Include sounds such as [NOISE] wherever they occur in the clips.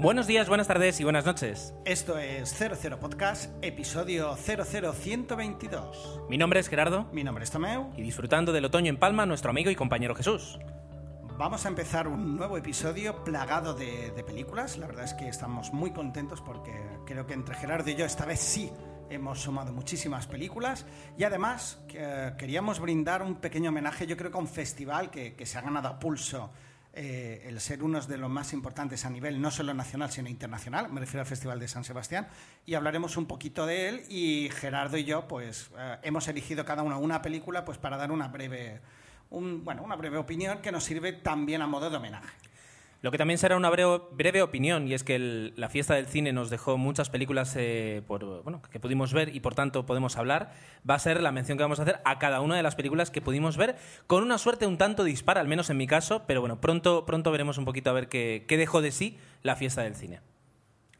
Buenos días, buenas tardes y buenas noches. Esto es 00 Podcast, episodio 00122. Mi nombre es Gerardo Mi nombre es Tomeu. y disfrutando del otoño en Palma, nuestro amigo y compañero Jesús. Vamos a empezar un nuevo episodio plagado de, de películas. La verdad es que estamos muy contentos porque creo que entre Gerardo y yo esta vez sí hemos sumado muchísimas películas. Y además eh, queríamos brindar un pequeño homenaje, yo creo que a un festival que, que se ha ganado a pulso eh, el ser uno de los más importantes a nivel no solo nacional, sino internacional. Me refiero al Festival de San Sebastián. Y hablaremos un poquito de él. Y Gerardo y yo, pues, eh, hemos elegido cada uno una película pues, para dar una breve, un- bueno, una breve opinión que nos sirve también a modo de homenaje. Lo que también será una breve, breve opinión, y es que el- la fiesta del cine nos dejó muchas películas eh, por, bueno, que pudimos ver y por tanto podemos hablar, va a ser la mención que vamos a hacer a cada una de las películas que pudimos ver, con una suerte un tanto dispara, al menos en mi caso, pero bueno, pronto, pronto veremos un poquito a ver qué, qué dejó de sí la fiesta del cine.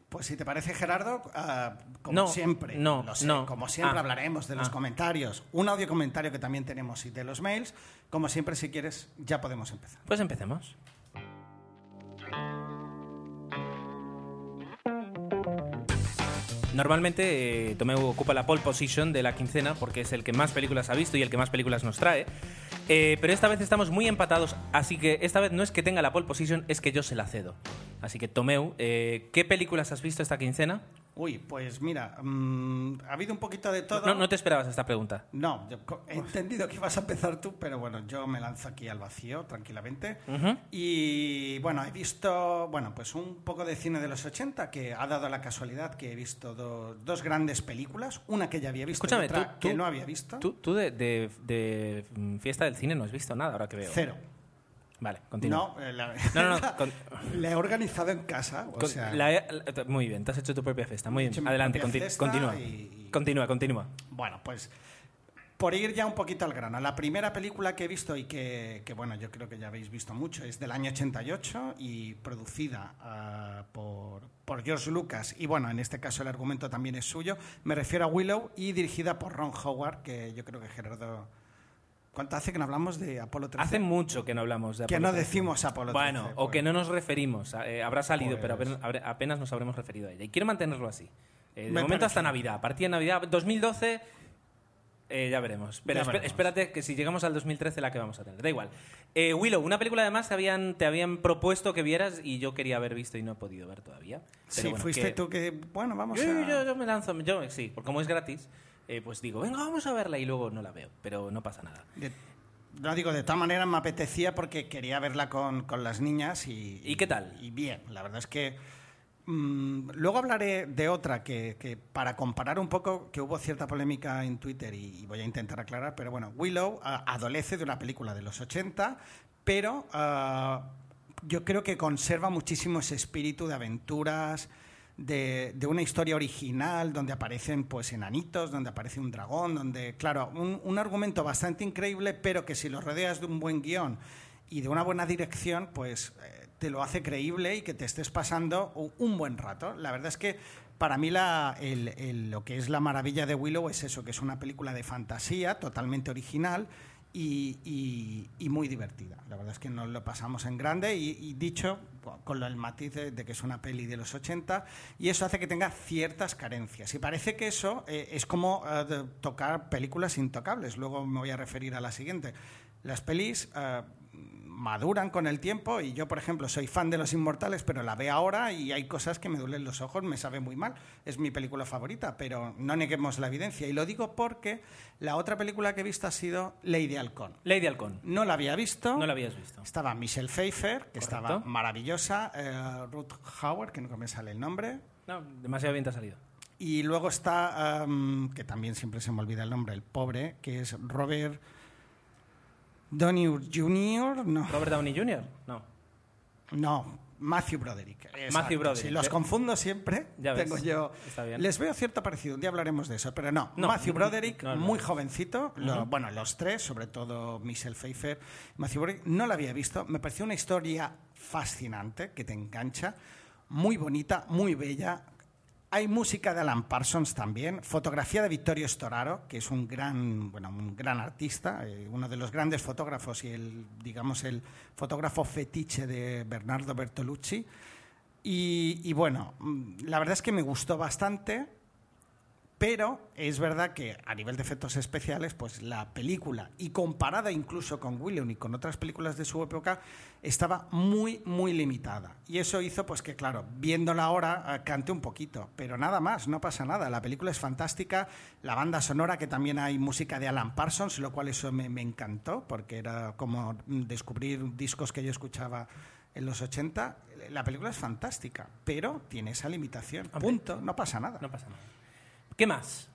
Pues si te parece, Gerardo, ah, como No, siempre, no, lo sé, no. como siempre Ah, hablaremos de los ah. comentarios, un audio comentario que también tenemos y de los mails. Como siempre, si quieres, ya podemos empezar. Pues empecemos. Normalmente eh, ocupa la pole position de la quincena porque es el que más películas ha visto y el que más películas nos trae. Eh, pero esta vez estamos muy empatados, así que esta vez no es que tenga la pole position, es que yo se la cedo. Así que Tomeu, eh, ¿qué películas has visto esta quincena? Uy, pues mira, mm, ha habido un poquito de todo. No, no te esperabas esta pregunta. No, yo he entendido que ibas a empezar tú, pero bueno, yo me lanzo aquí al vacío tranquilamente. Y bueno, he visto, bueno, pues un poco de cine de los 80 que ha dado la casualidad que he visto do- dos grandes películas, una que ya había visto Escúchame, y otra tú- que tú- no había visto. Tú, tú de, de- de, mm, fiesta del cine no has visto nada, ahora que veo. Cero. Vale, continúa. No, eh, la, No, no, no, [LAUGHS] con- la he organizado en casa. O Con- sea, la he- la- muy bien, te has hecho tu propia fiesta. Muy bien, adelante, conti- continúa. y- Continúa, continúa. Bueno, pues por ir ya un poquito al grano, la primera película que he visto y que, que, bueno, yo creo que ya habéis visto mucho, es del año 88 y producida ah, por, por George Lucas. Y bueno, en este caso el argumento también es suyo. Me refiero a Willow y dirigida por Ron Howard, que yo creo que Gerardo... ¿Cuánto hace que no hablamos de Apolo 13? Hace mucho que no hablamos de que Apolo no 13. decimos Apolo 13. Bueno, o pues. que no nos referimos. eh, habrá salido, pero Pues- apenas, habré- apenas nos habremos referido a ella. Y quiero mantenerlo así. Eh, de Me momento hasta parece. Navidad. A partir de Navidad, 2012, eh, ya veremos. Pero Ya veremos. espérate que si llegamos al 2013 la que vamos a tener. Da igual. Eh, Willow, una película además te habían, te habían propuesto que vieras y yo quería haber visto y no he podido ver todavía. Pero Sí, bueno, fuiste que- tú que... Bueno, vamos Yo, a... yo- yo me lanzo, yo sí, porque como es gratis, eh, pues digo, venga, vamos a verla y luego no la veo, pero no pasa nada. De- no digo, de todas maneras me apetecía porque quería verla con, con las niñas y... ¿Y qué tal? Y bien, la verdad es que... mm, luego hablaré de otra que, que para comparar un poco, que hubo cierta polémica en Twitter y, y voy a intentar aclarar, pero bueno, Willow ah, adolece de una película de los 80, pero ah, yo creo que conserva muchísimo ese espíritu de aventuras, de, una historia original donde aparecen pues enanitos, donde aparece un dragón, donde, claro, un, un argumento bastante increíble, pero que si lo rodeas de un buen guion y de una buena dirección, pues eh, te lo hace creíble y que te estés pasando un buen rato. La verdad es que para mí la, el- el- lo que es la maravilla de Willow es eso, que es una película de fantasía totalmente original y, muy divertida. La verdad es que nos lo pasamos en grande y, dicho con el matiz de, de que es una peli de los 80 y eso hace que tenga ciertas carencias. Y parece que eso eh, es como eh, tocar películas intocables. Luego me voy a referir a la siguiente. Las pelis eh, maduran con el tiempo y yo, por ejemplo, soy fan de Los Inmortales, pero la veo ahora y hay cosas que me duelen los ojos, me sabe muy mal. Es mi película favorita, pero no neguemos la evidencia. Y lo digo porque la otra película que he visto ha sido Lady Halcón. Lady Halcón, No la había visto. no la habías visto. Estaba Michelle Pfeiffer, que estaba maravillosa, eh, Ruth Howard, que nunca me sale el nombre. No, demasiado bien te ha salido. Y luego está, um, que también siempre se me olvida el nombre, el pobre, que es Robert Downey Jr. No, Robert Downey Jr. No. no Matthew Broderick. Exacto. Matthew Broderick. Si los Le- confundo siempre, Ya ves. tengo yo. Está bien. Les veo cierto parecido. Un día hablaremos de eso, pero no. No, Matthew Broderick, no, no. muy jovencito. lo- bueno, los tres, sobre todo Michelle Pfeiffer. Matthew Broderick, no la había visto. Me pareció una historia fascinante que te engancha, muy bonita, muy bella. Hay música de Alan Parsons también, fotografía de Vittorio Storaro, que es un gran, bueno, un gran artista, eh, uno de los grandes fotógrafos y el, digamos, el fotógrafo fetiche de Bernardo Bertolucci. Y, bueno, mm, la verdad es que me gustó bastante. Pero es verdad que a nivel de efectos especiales, pues la película, y comparada incluso con William y con otras películas de su época, estaba muy, muy limitada. Y eso hizo, pues que claro, viéndola ahora, eh, cante un poquito. Pero nada más, no pasa nada. La película es fantástica. La banda sonora, que también hay música de Alan Parsons, lo cual eso me, me encantó, porque era como descubrir discos que yo escuchaba en los 80. La película es fantástica, pero tiene esa limitación. Punto, no pasa nada. No pasa nada. ¿Qué más?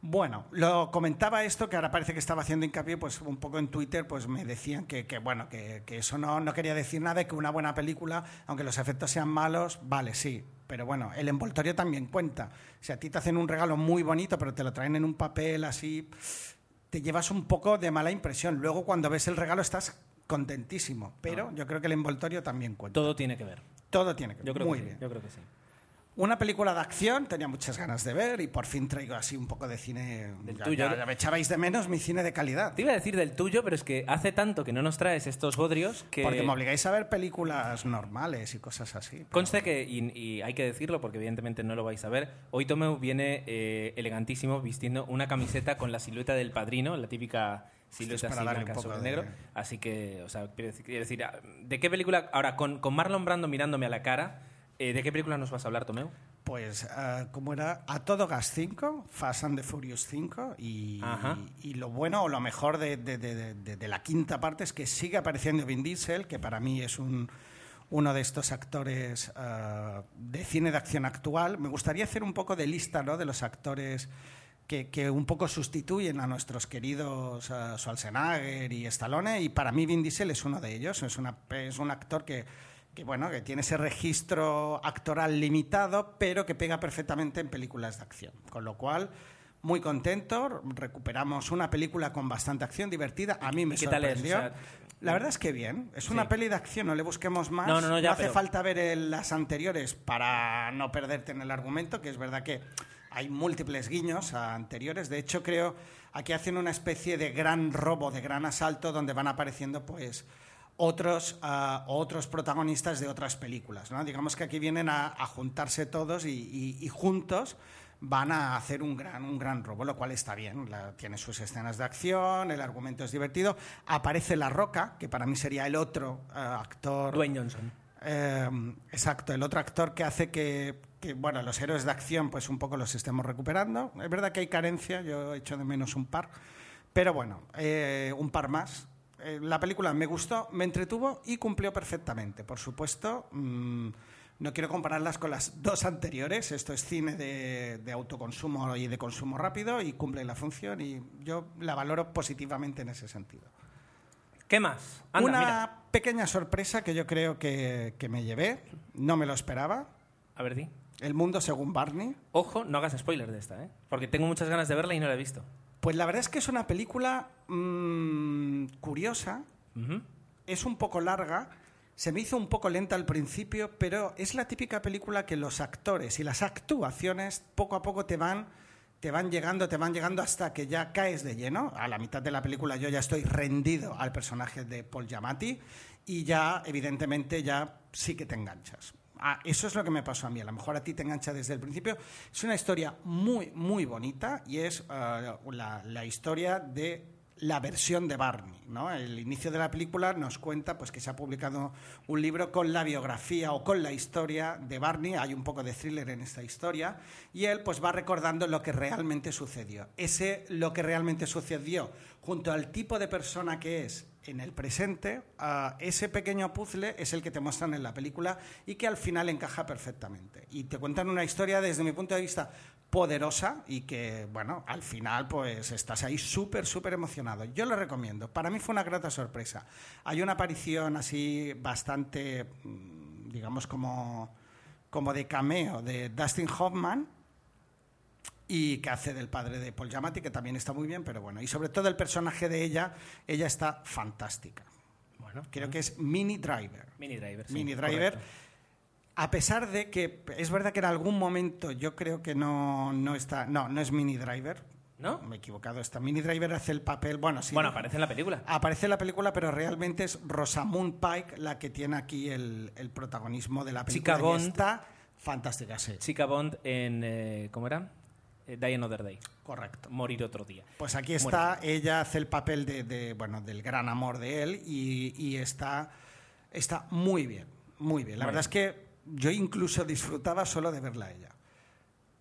Bueno, lo comentaba esto, que ahora parece que estaba haciendo hincapié, pues un poco en Twitter, pues me decían que, que bueno, que, que eso no, no, quería decir nada que una buena película, aunque los efectos sean malos, vale, sí. Pero bueno, el envoltorio también cuenta. Si a ti te hacen un regalo muy bonito, pero te lo traen en un papel así, te llevas un poco de mala impresión. Luego cuando ves el regalo estás contentísimo, pero ah. yo creo que el envoltorio también cuenta. Todo tiene que ver. Todo tiene que ver. Yo creo muy que bien. Sí, yo creo que sí. Una película de acción, tenía muchas ganas de ver y por fin traigo así un poco de cine. Del ya, tuyo. Ya, ya me echabais de menos mi cine de calidad. Te iba a decir del tuyo, pero es que hace tanto que no nos traes estos bodrios que. Porque me obligáis a ver películas normales y cosas así. pero- Conste que, y, y hay que decirlo porque evidentemente no lo vais a ver, hoy Tomeu viene eh, elegantísimo vistiendo una camiseta con la silueta del padrino, la típica silueta así blanca sobre de- negro. Así que, o sea, quiero decir, quiero decir, ah, ¿de qué película, ahora con, con Marlon Brando mirándome a la cara, eh, ¿de qué película nos vas a hablar, Tomeu? Pues, ah, ¿cómo era? A todo gas 5, Fast and the Furious 5. Y, y lo bueno o lo mejor de, de- de- de- de la quinta parte es que sigue apareciendo Vin Diesel, que para mí es un, uno de estos actores ah, de cine de acción actual. Me gustaría hacer un poco de lista ¿no? de los actores que, que un poco sustituyen a nuestros queridos ah, Schwarzenegger y Stallone. Y para mí Vin Diesel es uno de ellos. Es, una, es un actor que que bueno, que tiene ese registro actoral limitado, pero que pega perfectamente en películas de acción. Con lo cual, muy contento, recuperamos una película con bastante acción, divertida. A mí me sorprendió. O sea, la verdad es que bien. Es una Sí. peli de acción, no le busquemos más. No, no, no, ya, hace pero- falta ver el- las anteriores para no perderte en el argumento, que es verdad que hay múltiples guiños a anteriores. De hecho, creo aquí hacen una especie de gran robo, de gran asalto, donde van apareciendo, pues otros, ah, otros protagonistas de otras películas. ¿no? Digamos que aquí vienen a, a juntarse todos y, y- y juntos van a hacer un gran, un gran robo, lo cual está bien. La- tiene sus escenas de acción, el argumento es divertido. Aparece La Roca, que para mí sería el otro ah, actor. Dwayne Johnson. Eh, exacto, el otro actor que hace que, que, bueno, los héroes de acción pues un poco los estemos recuperando. Es verdad que hay carencia, yo he hecho de menos un par, pero bueno, eh, un par más. Eh, la película me gustó, me entretuvo y cumplió perfectamente. Por supuesto, mm, no quiero compararlas con las dos anteriores. Esto es cine de, de autoconsumo y de consumo rápido y cumple la función y yo la valoro positivamente en ese sentido. ¿Qué más? Anda, Una mira. pequeña sorpresa que yo creo que, que me llevé, no me lo esperaba. A ver, di. El mundo según Barney. Ojo, no hagas spoiler de esta, ¿eh? Porque tengo muchas ganas de verla y no la he visto. Pues la verdad es que es una película mm, curiosa, es un poco larga, se me hizo un poco lenta al principio, pero es la típica película que los actores y las actuaciones poco a poco te van, te van llegando, te van llegando hasta que ya caes de lleno. A la mitad de la película yo ya estoy rendido al personaje de Paul Giamatti y ya, evidentemente, ya sí que te enganchas. Ah, eso es lo que me pasó a mí. A lo mejor a ti te engancha desde el principio. Es una historia muy, muy bonita y es la, la historia de la versión de Barney. ¿no? El inicio de la película nos cuenta pues, que se ha publicado un libro con la biografía o con la historia de Barney. Hay un poco de thriller en esta historia. Y él pues, va recordando lo que realmente sucedió. Ese lo que realmente sucedió, junto al tipo de persona que es en el presente, ese pequeño puzzle es el que te muestran en la película y que al final encaja perfectamente. Y te cuentan una historia desde mi punto de vista poderosa y que, bueno, al final pues estás ahí súper, súper emocionado. Yo lo recomiendo. Para mí fue una grata sorpresa. Hay una aparición así bastante, mm, digamos, como, como de cameo de Dustin Hoffman, y que hace del padre de Paul Giamatti, que también está muy bien, pero bueno, y sobre todo el personaje de ella, ella está fantástica. Bueno, Creo que es Mini Driver. Mini Driver. sí, Mini Driver, correcto. A pesar de que es verdad que en algún momento yo creo que no, no está, no, no es Mini Driver, ¿No? Me he equivocado. Esta Mini Driver hace el papel. Bueno, sí. Bueno, aparece en la película. Aparece en la película, pero realmente es Rosamund Pike la que tiene aquí el, el protagonismo de la película. Chica Bond. está fantástica, sí. Chica Bond en. eh, ¿Cómo era? Eh, Die Another Day. Correcto. Morir otro día. Pues aquí está, ella hace el papel de, de, bueno, del gran amor de él y, y está, está muy bien, muy bien. La Muy verdad bien. es que yo incluso disfrutaba solo de verla a ella.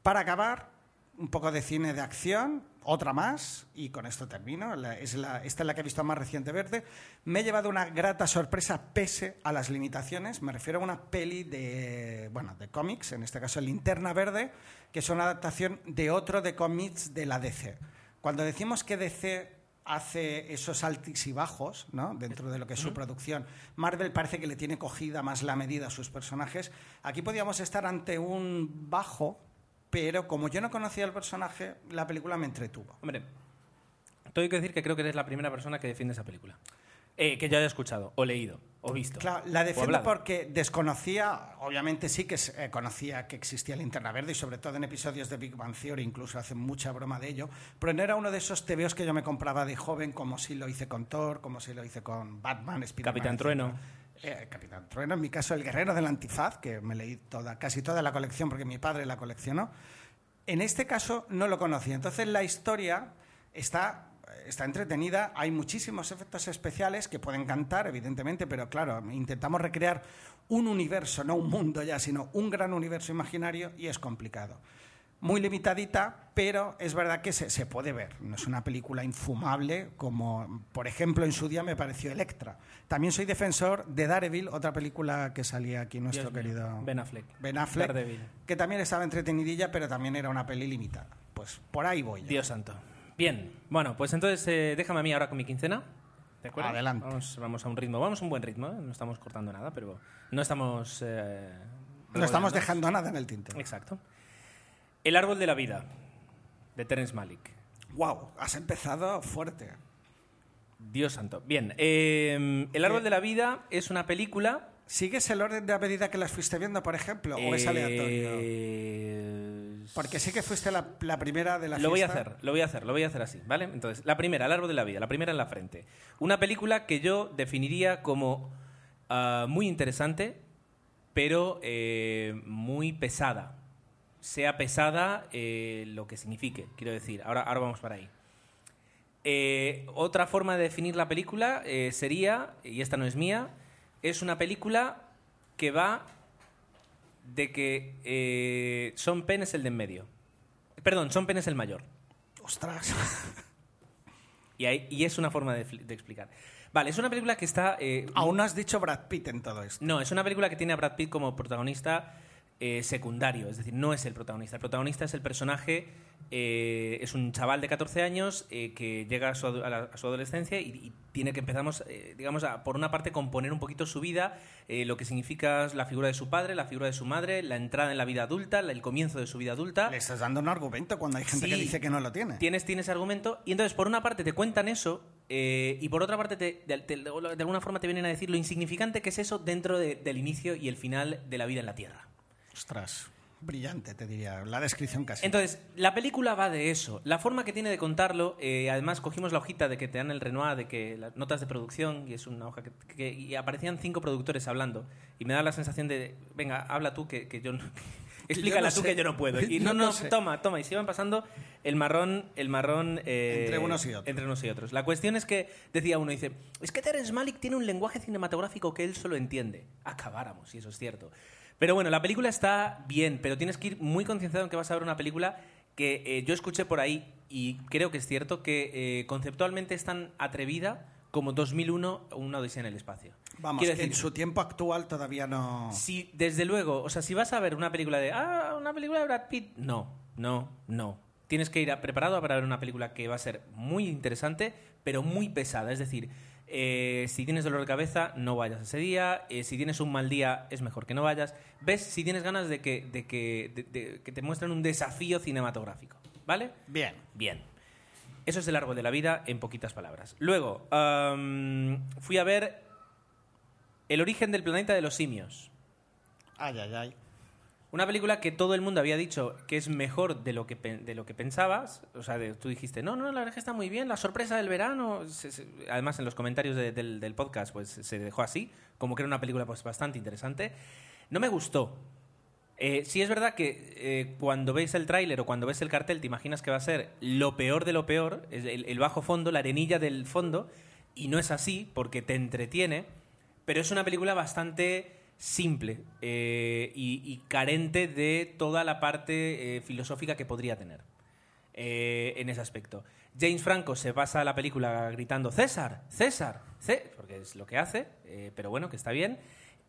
Para acabar, un poco de cine de acción, otra más, y con esto termino. Esta es la que he visto más reciente verde. Me he llevado una grata sorpresa pese a las limitaciones. Me refiero a una peli de, bueno, de cómics, en este caso Linterna Verde, que es una adaptación de otro de cómics de la DC. Cuando decimos que DC hace esos altis y bajos ¿no? dentro de lo que es su producción. Marvel parece que le tiene cogida más la medida a sus personajes. Aquí podíamos estar ante un bajo, pero como yo no conocía el personaje, la película me entretuvo. Hombre, tengo que decir que creo que eres la primera persona que defiende esa película. Eh, que yo haya escuchado, o leído, o visto. Claro, la defiendo porque desconocía, obviamente sí que eh, conocía que existía Linterna Verde y sobre todo en episodios de Big Bang Theory incluso hacen mucha broma de ello, pero no era uno de esos tebeos que yo me compraba de joven como si lo hice con Thor, como si lo hice con Batman, Spider-Man, Capitán. Trueno. Eh, Capitán Trueno, en mi caso el guerrero del antifaz, que me leí toda, casi toda la colección porque mi padre la coleccionó. En este caso no lo conocía. Entonces la historia está, está entretenida, hay muchísimos efectos especiales que pueden cantar, evidentemente, pero claro, intentamos recrear un universo, no un mundo ya, sino un gran universo imaginario y es complicado. Muy limitadita, pero es verdad que se, se puede ver. No es una película infumable como, por ejemplo, en su día me pareció Electra. También soy defensor de Daredevil, otra película que salía aquí nuestro Dios mío. querido Ben Affleck. Ben Affleck, Daredevil. que también estaba entretenidilla, pero también era una peli limitada. Pues por ahí voy. yo. Dios santo. Bien, bueno, pues entonces eh, déjame a mí ahora con mi quincena. ¿De acuerdo? Adelante. Vamos, vamos a un ritmo, vamos a un buen ritmo, ¿eh? no estamos cortando nada, pero no estamos... eh, No estamos dejando nada en el tintero. Exacto. El árbol de la vida, de Terence Malick. Wow, has empezado fuerte. Dios santo. Bien, eh, El árbol de la vida es una película... ¿Sigues el orden de a medida que las fuiste viendo, por ejemplo? ¿O es aleatorio? Porque sí que fuiste la, la primera de la Lo voy a hacer, lo voy a hacer, lo voy a hacer así, ¿vale? Entonces, la primera, El árbol de la vida, la primera en la frente. Una película que yo definiría como ah, muy interesante, pero eh, muy pesada. Sea pesada eh, lo que signifique, quiero decir. Ahora, ahora vamos para ahí. Eh, otra forma de definir la película sería, y esta no es mía, es una película que va de que eh, Son Penn es el de en medio. Perdón, Son Penn es el mayor. Ostras. [LAUGHS] Y, hay- y es una forma de explicar. Vale, es una película que está... eh, Aún no has dicho Brad Pitt en todo esto. No, es una película que tiene a Brad Pitt como protagonista eh, secundario, es decir, no es el protagonista. El protagonista es el personaje, eh, es un chaval de 14 años eh, que llega a su, a la- a su adolescencia y, y tiene que empezamos, eh, digamos, a, por una parte componer un poquito su vida, eh, lo que significa la figura de su padre, la figura de su madre, la entrada en la vida adulta, la- el comienzo de su vida adulta. Le estás dando un argumento cuando hay gente que dice que no lo tiene. Tienes, tienes argumento y entonces por una parte te cuentan eso eh, y por otra parte te- de, alguna forma te vienen a decir lo insignificante que es eso dentro de- del inicio y el final de la vida en la Tierra. Ostras. Brillante, te diría. La descripción casi. Entonces, la película va de eso. La forma que tiene de contarlo, eh, además cogimos la hojita de que te dan el Renoir, de que las notas de producción, y es una hoja que, que- y aparecían cinco productores hablando, y me da la sensación de, venga, habla tú que, que yo no... [LAUGHS] Explícala no tú sé. que yo no puedo. Y no, [LAUGHS] no no, sé. toma, toma. Y se iban pasando el marrón, el marrón... eh, Entre unos y otros. Entre unos y otros. La cuestión es que, decía uno, dice, es que Terence Malick tiene un lenguaje cinematográfico que él solo entiende. Acabáramos, y eso es cierto. Pero bueno, la película está bien, pero tienes que ir muy concienciado en que vas a ver una película que eh, yo escuché por ahí y creo que es cierto que eh, conceptualmente es tan atrevida como 2001 Una Odisea en el Espacio. Vamos, Quiero que decir, en su tiempo actual todavía no. si, desde luego, o sea, si vas a ver una película de, ah, una película de Brad Pitt, no, no, no. Tienes que ir a- preparado para ver una película que va a ser muy interesante, pero muy pesada. Es decir, eh, si tienes dolor de cabeza, no vayas ese día. Eh, si tienes un mal día, es mejor que no vayas. ¿Ves? Si tienes ganas de que, de que, de- de- que te muestren un desafío cinematográfico. ¿Vale? Bien. Bien. Eso es el árbol de la vida en poquitas palabras. Luego, fui a ver El origen del planeta de los simios. Ay, ay, ay. Una película que todo el mundo había dicho que es mejor de lo que, de lo que pensabas. O sea, tú dijiste, no, no, la verdad que está muy bien, la sorpresa del verano. además, en los comentarios del, del, podcast pues se dejó así, como que era una película pues, bastante interesante. No me gustó. Eh, sí es verdad que eh, cuando ves el tráiler o cuando ves el cartel te imaginas que va a ser lo peor de lo peor, el, el bajo fondo, la arenilla del fondo, y no es así porque te entretiene, pero es una película bastante simple eh, y, carente de toda la parte eh, filosófica que podría tener eh, en ese aspecto. James Franco se pasa la película gritando César, César, César, porque es lo que hace, pero bueno, que está bien.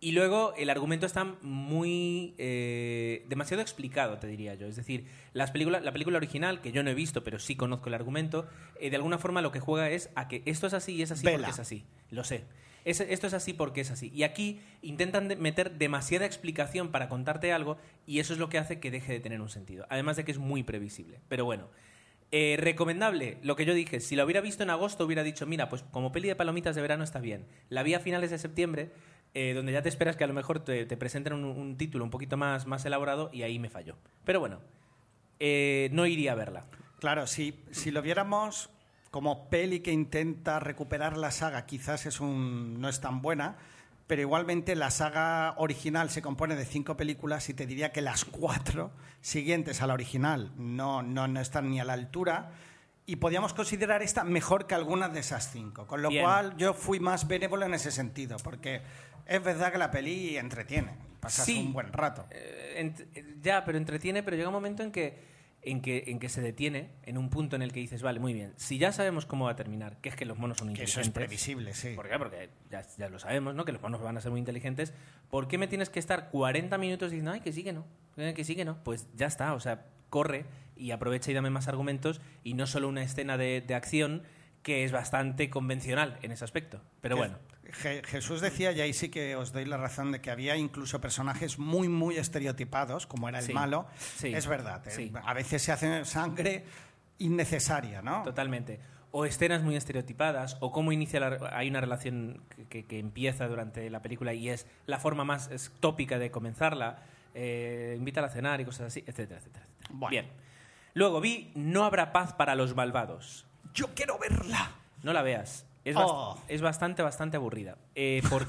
Y luego el argumento está muy. demasiado explicado, te diría yo. Es decir, las películas, la película original, que yo no he visto, pero sí conozco el argumento, de alguna forma lo que juega es a que esto es así y es así porque es así. Lo sé esto es así porque es así. Y aquí intentan meter demasiada explicación para contarte algo y eso es lo que hace que deje de tener un sentido. Además de que es muy previsible. Pero bueno. Eh, recomendable, lo que yo dije, si lo hubiera visto en agosto hubiera dicho, mira, pues como peli de palomitas de verano está bien. La vi a finales de septiembre, eh, donde ya te esperas que a lo mejor te, presenten un, título un poquito más, más elaborado y ahí me falló. Pero bueno, eh, no iría a verla. Claro, si, si lo viéramos como peli que intenta recuperar la saga quizás es un, no es tan buena, pero igualmente la saga original se compone de cinco películas y te diría que las cuatro siguientes a la original no, no, no están ni a la altura y podíamos considerar esta mejor que algunas de esas cinco. Con lo cual yo fui más benévolo en ese sentido, porque es verdad que la peli entretiene, pasas un buen rato. Eh, ya, pero entretiene, pero llega un momento en que en que, en que se detiene en un punto en el que dices, vale, muy bien, si ya sabemos cómo va a terminar, que es que los monos son inteligentes. eso es previsible, sí. ¿Por qué? Porque ya, ya, lo sabemos, ¿no? Que los monos van a ser muy inteligentes. ¿Por qué me tienes que estar 40 minutos diciendo, ay, que sí, que no? Que sí, que no? Pues ya está, o sea, corre y aprovecha y dame más argumentos y no solo una escena de, de acción que es bastante convencional en ese aspecto. Pero bueno. Jesús decía, y ahí sí que os doy la razón, de que había incluso personajes muy, muy estereotipados, como era el malo. Es verdad, eh, a veces se hace sangre innecesaria, ¿no? Totalmente. O escenas muy estereotipadas, o cómo inicia hay una relación que, empieza durante la película y es la forma más tópica de comenzarla, eh, invita a cenar y cosas así, etcétera, etcétera. Bien. Luego vi No habrá paz para los malvados. Yo quiero verla. No la veas. Es, oh. es bastante, bastante aburrida. Eh, por,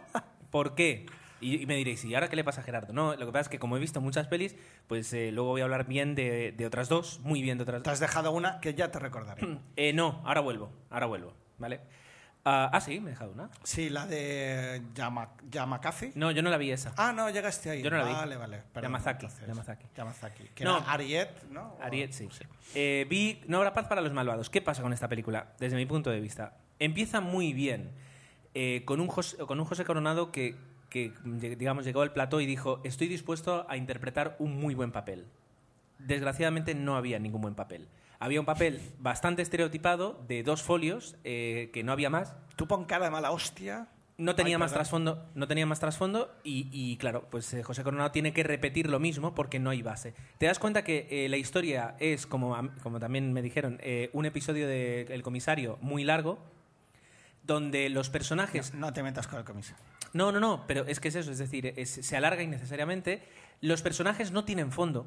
[LAUGHS] ¿Por qué? Y, me diréis, ¿y ahora qué le pasa a Gerardo? No, lo que pasa es que como he visto muchas pelis, pues eh, luego voy a hablar bien de, de, otras dos, muy bien de otras dos. Te has dejado una que ya te recordaré. [CLEARS THROAT] Eh, no, ahora vuelvo, ahora vuelvo, ¿vale? Ah, ah, sí, me he dejado una. Sí, la de Yama, Yamakasi. No, yo no la vi esa. Ah, no, llegaste ahí. Yo no la vi. Vale, vale. Yamazaki. Yamazaki. Yamazaki. Que no, Ariet, ¿no? Ariet, sí. Eh, vi No habrá paz para los malvados. ¿Qué pasa con esta película? Desde mi punto de vista. Empieza muy bien. Eh, con, un José, con un José Coronado que, que, digamos, llegó al plató y dijo: Estoy dispuesto a interpretar un muy buen papel. Desgraciadamente no había ningún buen papel había un papel bastante estereotipado de dos folios, eh, que no había más. Tú pon cara de mala hostia. No tenía más trasfondo, no tenía más trasfondo y, claro, pues eh, José Coronado tiene que repetir lo mismo porque no hay base. Te das cuenta que eh, la historia es, como, como también me dijeron, un episodio de El comisario muy largo, donde los personajes... No, te metas con el comisario. No, no, no, pero es que es eso, es decir, se alarga innecesariamente. Los personajes no tienen fondo.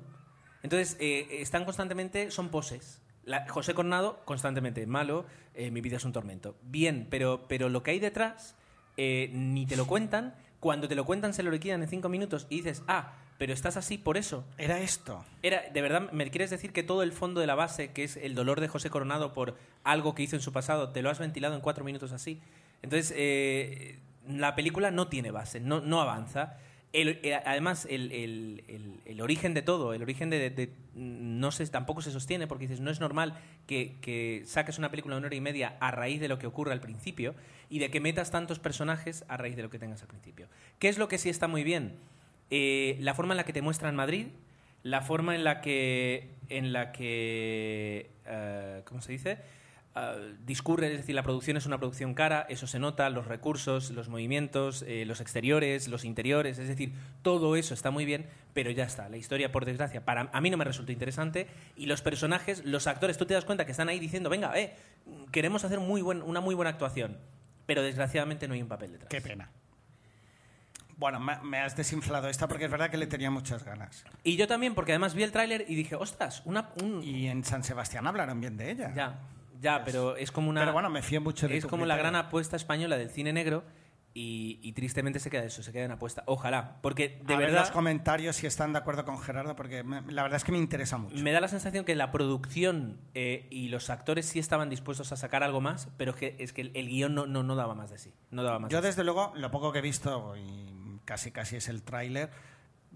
Entonces, están constantemente, son poses. José Coronado, constantemente, malo, eh, mi vida es un tormento. Bien, pero, pero lo que hay detrás eh, ni te lo cuentan. Cuando te lo cuentan se lo liquidan en cinco minutos y dices, ah, pero estás así por eso. Era esto. Era, de verdad, ¿me quieres decir que todo el fondo de la base, que es el dolor de José Coronado por algo que hizo en su pasado, te lo has ventilado en cuatro minutos así? Entonces, eh, la película no tiene base, no, no avanza. Eh, además, el, origen de todo, el origen de, no sé, tampoco se sostiene porque dices, no es normal que, saques una película de una hora y media a raíz de lo que ocurre al principio y de que metas tantos personajes a raíz de lo que tengas al principio. ¿Qué es lo que sí está muy bien? Eh, la forma en la que te muestran Madrid, la forma en la que, en la que eh, ¿cómo se dice? Ah, discurre, es decir, la producción es una producción cara, eso se nota, los recursos, los movimientos, eh, los exteriores, los interiores, es decir, todo eso está muy bien, pero ya está. La historia, por desgracia, para a mí no me resulta interesante y los personajes, los actores, tú te das cuenta que están ahí diciendo, venga, eh, queremos hacer muy buen, una muy buena actuación, pero desgraciadamente no hay un papel detrás. Qué pena. Bueno, me, me has desinflado esta porque es verdad que le tenía muchas ganas. Y yo también, porque además vi el tráiler y dije, ostras, una, un... Y en San Sebastián hablaron bien de ella. Ya, ya, pero es como una... Pero bueno, me fío mucho de Es como la gran apuesta española del cine negro y, y tristemente se queda eso, se queda en apuesta. Ojalá, porque de a ver verdad los comentarios si están de acuerdo con Gerardo, porque me- la verdad es que me interesa mucho. me da la sensación que la producción eh, y los actores sí estaban dispuestos a sacar algo más, pero es que, es que el, el guion no, no, no daba más de sí. No daba más Yo de sí. desde luego, lo poco que he visto, y casi casi es el tráiler,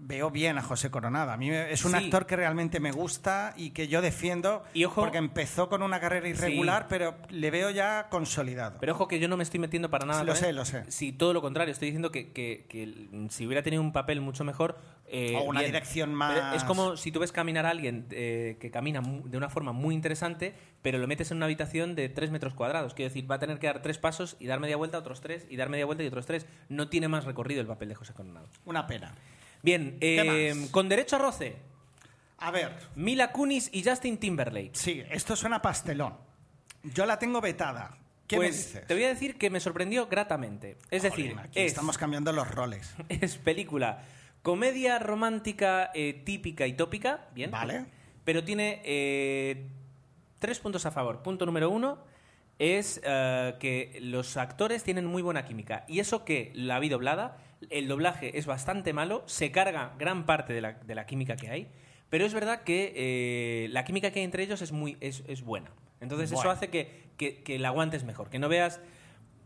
veo bien a José Coronado. A mí es un Sí. actor que realmente me gusta y que yo defiendo Y ojo- porque empezó con una carrera irregular, pero le veo ya consolidado. Pero ojo que yo no me estoy metiendo para nada. Lo sé, lo sé. Sí, todo lo contrario. Estoy diciendo que, que- que si hubiera tenido un papel mucho mejor. eh, O una bien. dirección Pero más- Es como si tú ves caminar a alguien eh, que camina de una forma muy interesante, pero lo metes en una habitación de 3 metros cuadrados. Quiero decir, va a tener que dar tres pasos y dar media vuelta, otros tres, y dar media vuelta y otros tres. No tiene más recorrido el papel de José Coronado. Una pena. Bien, eh, con derecho a roce, A ver, Mila Kunis y Justin Timberlake. sí, esto suena pastelón. Yo la tengo vetada. ¿Qué pues me dices? te voy a decir que me sorprendió gratamente. Es decir, aquí es, estamos cambiando los roles. [LAUGHS] es película comedia romántica eh, típica y tópica, bien. Vale. Pero tiene eh, tres puntos a favor. Punto número uno es que los actores tienen muy buena química. Y eso que la vi doblada, el doblaje es bastante malo, se carga gran parte de la, de la química que hay, pero es verdad que eh, la química que hay entre ellos es, muy, es, es buena. Entonces eso hace que, que, que la aguantes mejor, que no veas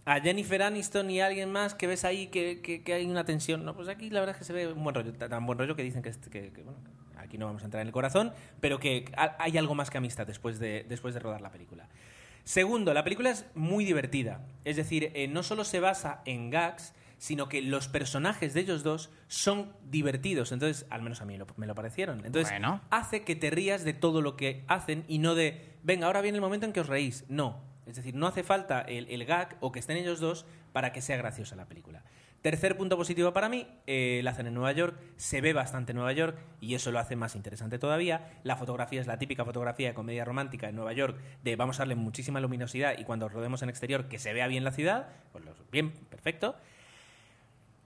a Jennifer Aniston y a alguien más que ves ahí que, que- que hay una tensión. No, pues aquí la verdad es que se ve un buen rollo, tan buen rollo que dicen que, es- que- que, bueno, aquí no vamos a entrar en el corazón, pero que ha- hay algo más que amistad después de, después de rodar la película. Segundo, la película es muy divertida. Es decir, eh, no solo se basa en gags, sino que los personajes de ellos dos son divertidos. Entonces, al menos a mí lo- me lo parecieron. Entonces, Bueno. hace que te rías de todo lo que hacen y no de, venga, ahora viene el momento en que os reís. No. Es decir, no hace falta el, el gag o que estén ellos dos para que sea graciosa la película. Tercer punto positivo para mí, eh, la hacen en Nueva York, se ve bastante Nueva York y eso lo hace más interesante todavía. La fotografía es la típica fotografía de comedia romántica en Nueva York, de vamos a darle muchísima luminosidad y cuando rodemos en exterior que se vea bien la ciudad, pues lo- bien, perfecto.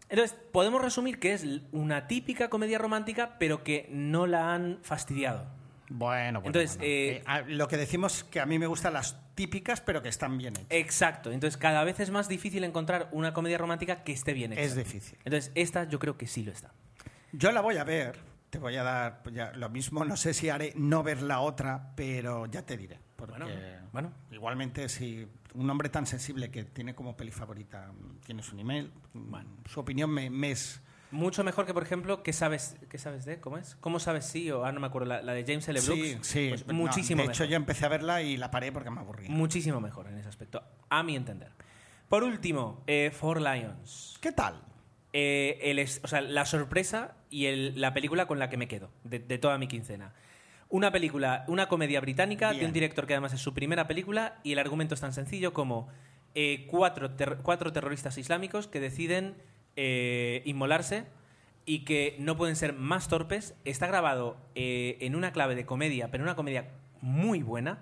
Entonces, podemos resumir que es una típica comedia romántica, pero que no la han fastidiado. Bueno, bueno. Entonces, bueno. eh, Eh, lo que decimos que a mí me gustan las típicas, pero que están bien hechas. Exacto. Entonces, cada vez es más difícil encontrar una comedia romántica que esté bien hecha. Es difícil. Entonces, esta yo creo que sí lo está. Yo la voy a ver. Te voy a dar pues ya, lo mismo. No sé si haré no ver la otra, pero ya te diré. Porque Bueno, bueno. igualmente, si un hombre tan sensible que tiene como peli favorita mm, tienes un email, mm, su opinión me, me es. Mucho mejor que, por ejemplo, ¿qué sabes, qué sabes de? ¿Cómo es? ¿Cómo sabes sí? O, ah, no me acuerdo, la, la de James L. Brooks. Sí, sí. Pues no, muchísimo de hecho, mejor. yo empecé a verla y la paré porque me aburría. Muchísimo mejor en ese aspecto, a mi entender. Por último, eh, Four Lions. ¿Qué tal? Eh, el es- o sea, la sorpresa y el- la película con la que me quedo de, de toda mi quincena. Una película, una comedia británica de un director que además es su primera película y el argumento es tan sencillo como eh, cuatro, ter- cuatro terroristas islámicos que deciden eh, inmolarse y que no pueden ser más torpes. Está grabado eh, en una clave de comedia, pero una comedia muy buena.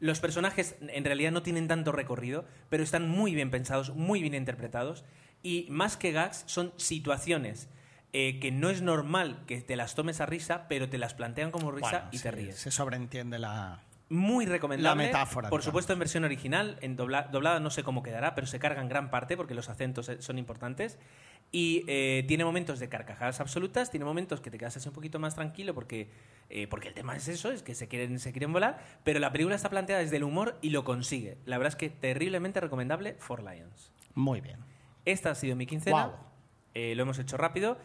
Los personajes en realidad no tienen tanto recorrido, pero están muy bien pensados, muy bien interpretados. Y más que gags, son situaciones eh, que no es normal que te las tomes a risa, pero te las plantean como risa Bueno, y sí, te ríes. Se sobreentiende la. Muy recomendable. La metáfora, Por digamos. supuesto, en versión original, en dobla- doblada no sé cómo quedará, pero se carga en gran parte porque los acentos eh, son importantes. Y eh, tiene momentos de carcajadas absolutas, tiene momentos que te quedas así un poquito más tranquilo porque, eh, porque el tema es eso, es que se quieren, se quieren volar, pero la película está planteada desde el humor y lo consigue. La verdad es que terriblemente recomendable For Lions. Muy bien. Esta ha sido mi quincena. Guau. Eh, lo hemos hecho rápido.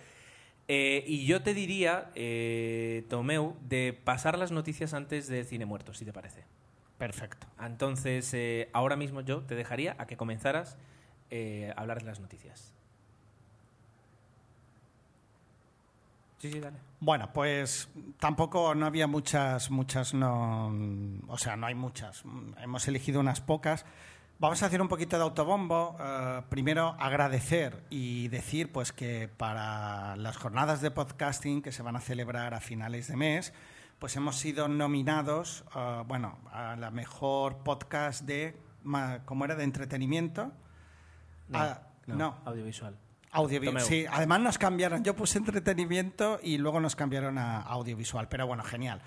Eh, y yo te diría, eh, Tomeu, de pasar las noticias antes de Cine Muerto, si te parece. Perfecto. Entonces, eh, ahora mismo yo te dejaría a que comenzaras eh, a hablar de las noticias. Sí, sí, dale. Bueno, pues tampoco no había muchas, muchas no, o sea, no hay muchas. Hemos elegido unas pocas. Vamos a hacer un poquito de autobombo. Eh, primero agradecer y decir, pues que para las jornadas de podcasting que se van a celebrar a finales de mes, pues hemos sido nominados, eh, bueno, a la mejor podcast de, ¿cómo era? De entretenimiento. No, no, no. audiovisual. Audiovisual, sí. Además nos cambiaron. Yo puse entretenimiento y luego nos cambiaron a audiovisual. Pero bueno, genial.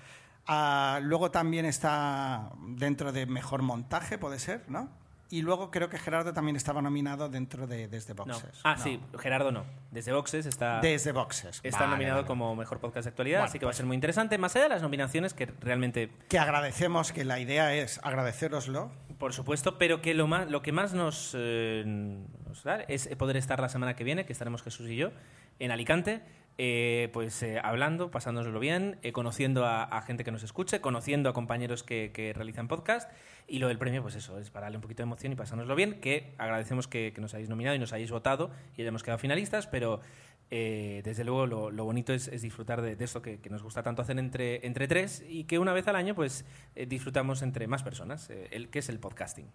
Ah, luego también está dentro de mejor montaje, puede ser, ¿no? Y luego creo que Gerardo también estaba nominado dentro de Desde Boxes. Ah, sí, Gerardo no. Desde Boxes está. Desde Boxes. Está nominado como mejor podcast de actualidad, así que va a pues ser muy interesante. Más allá de las nominaciones, que realmente. Que agradecemos, que la idea es agradeceroslo. Por supuesto, pero que lo, más, lo que más nos, eh, nos da es poder estar la semana que viene, que estaremos Jesús y yo, en Alicante eh, pues eh, hablando, pasándonoslo bien, eh, conociendo a, gente que nos escuche, conociendo a compañeros que, realizan podcast. Y lo del premio, pues eso, es para darle un poquito de emoción y pasárnoslo bien, que agradecemos que, nos hayáis nominado y nos hayáis votado y hayamos quedado finalistas, pero desde luego lo, bonito es, disfrutar de, eso que, nos gusta tanto hacer entre, entre tres y que una vez al año pues disfrutamos entre más personas, el que es el podcasting.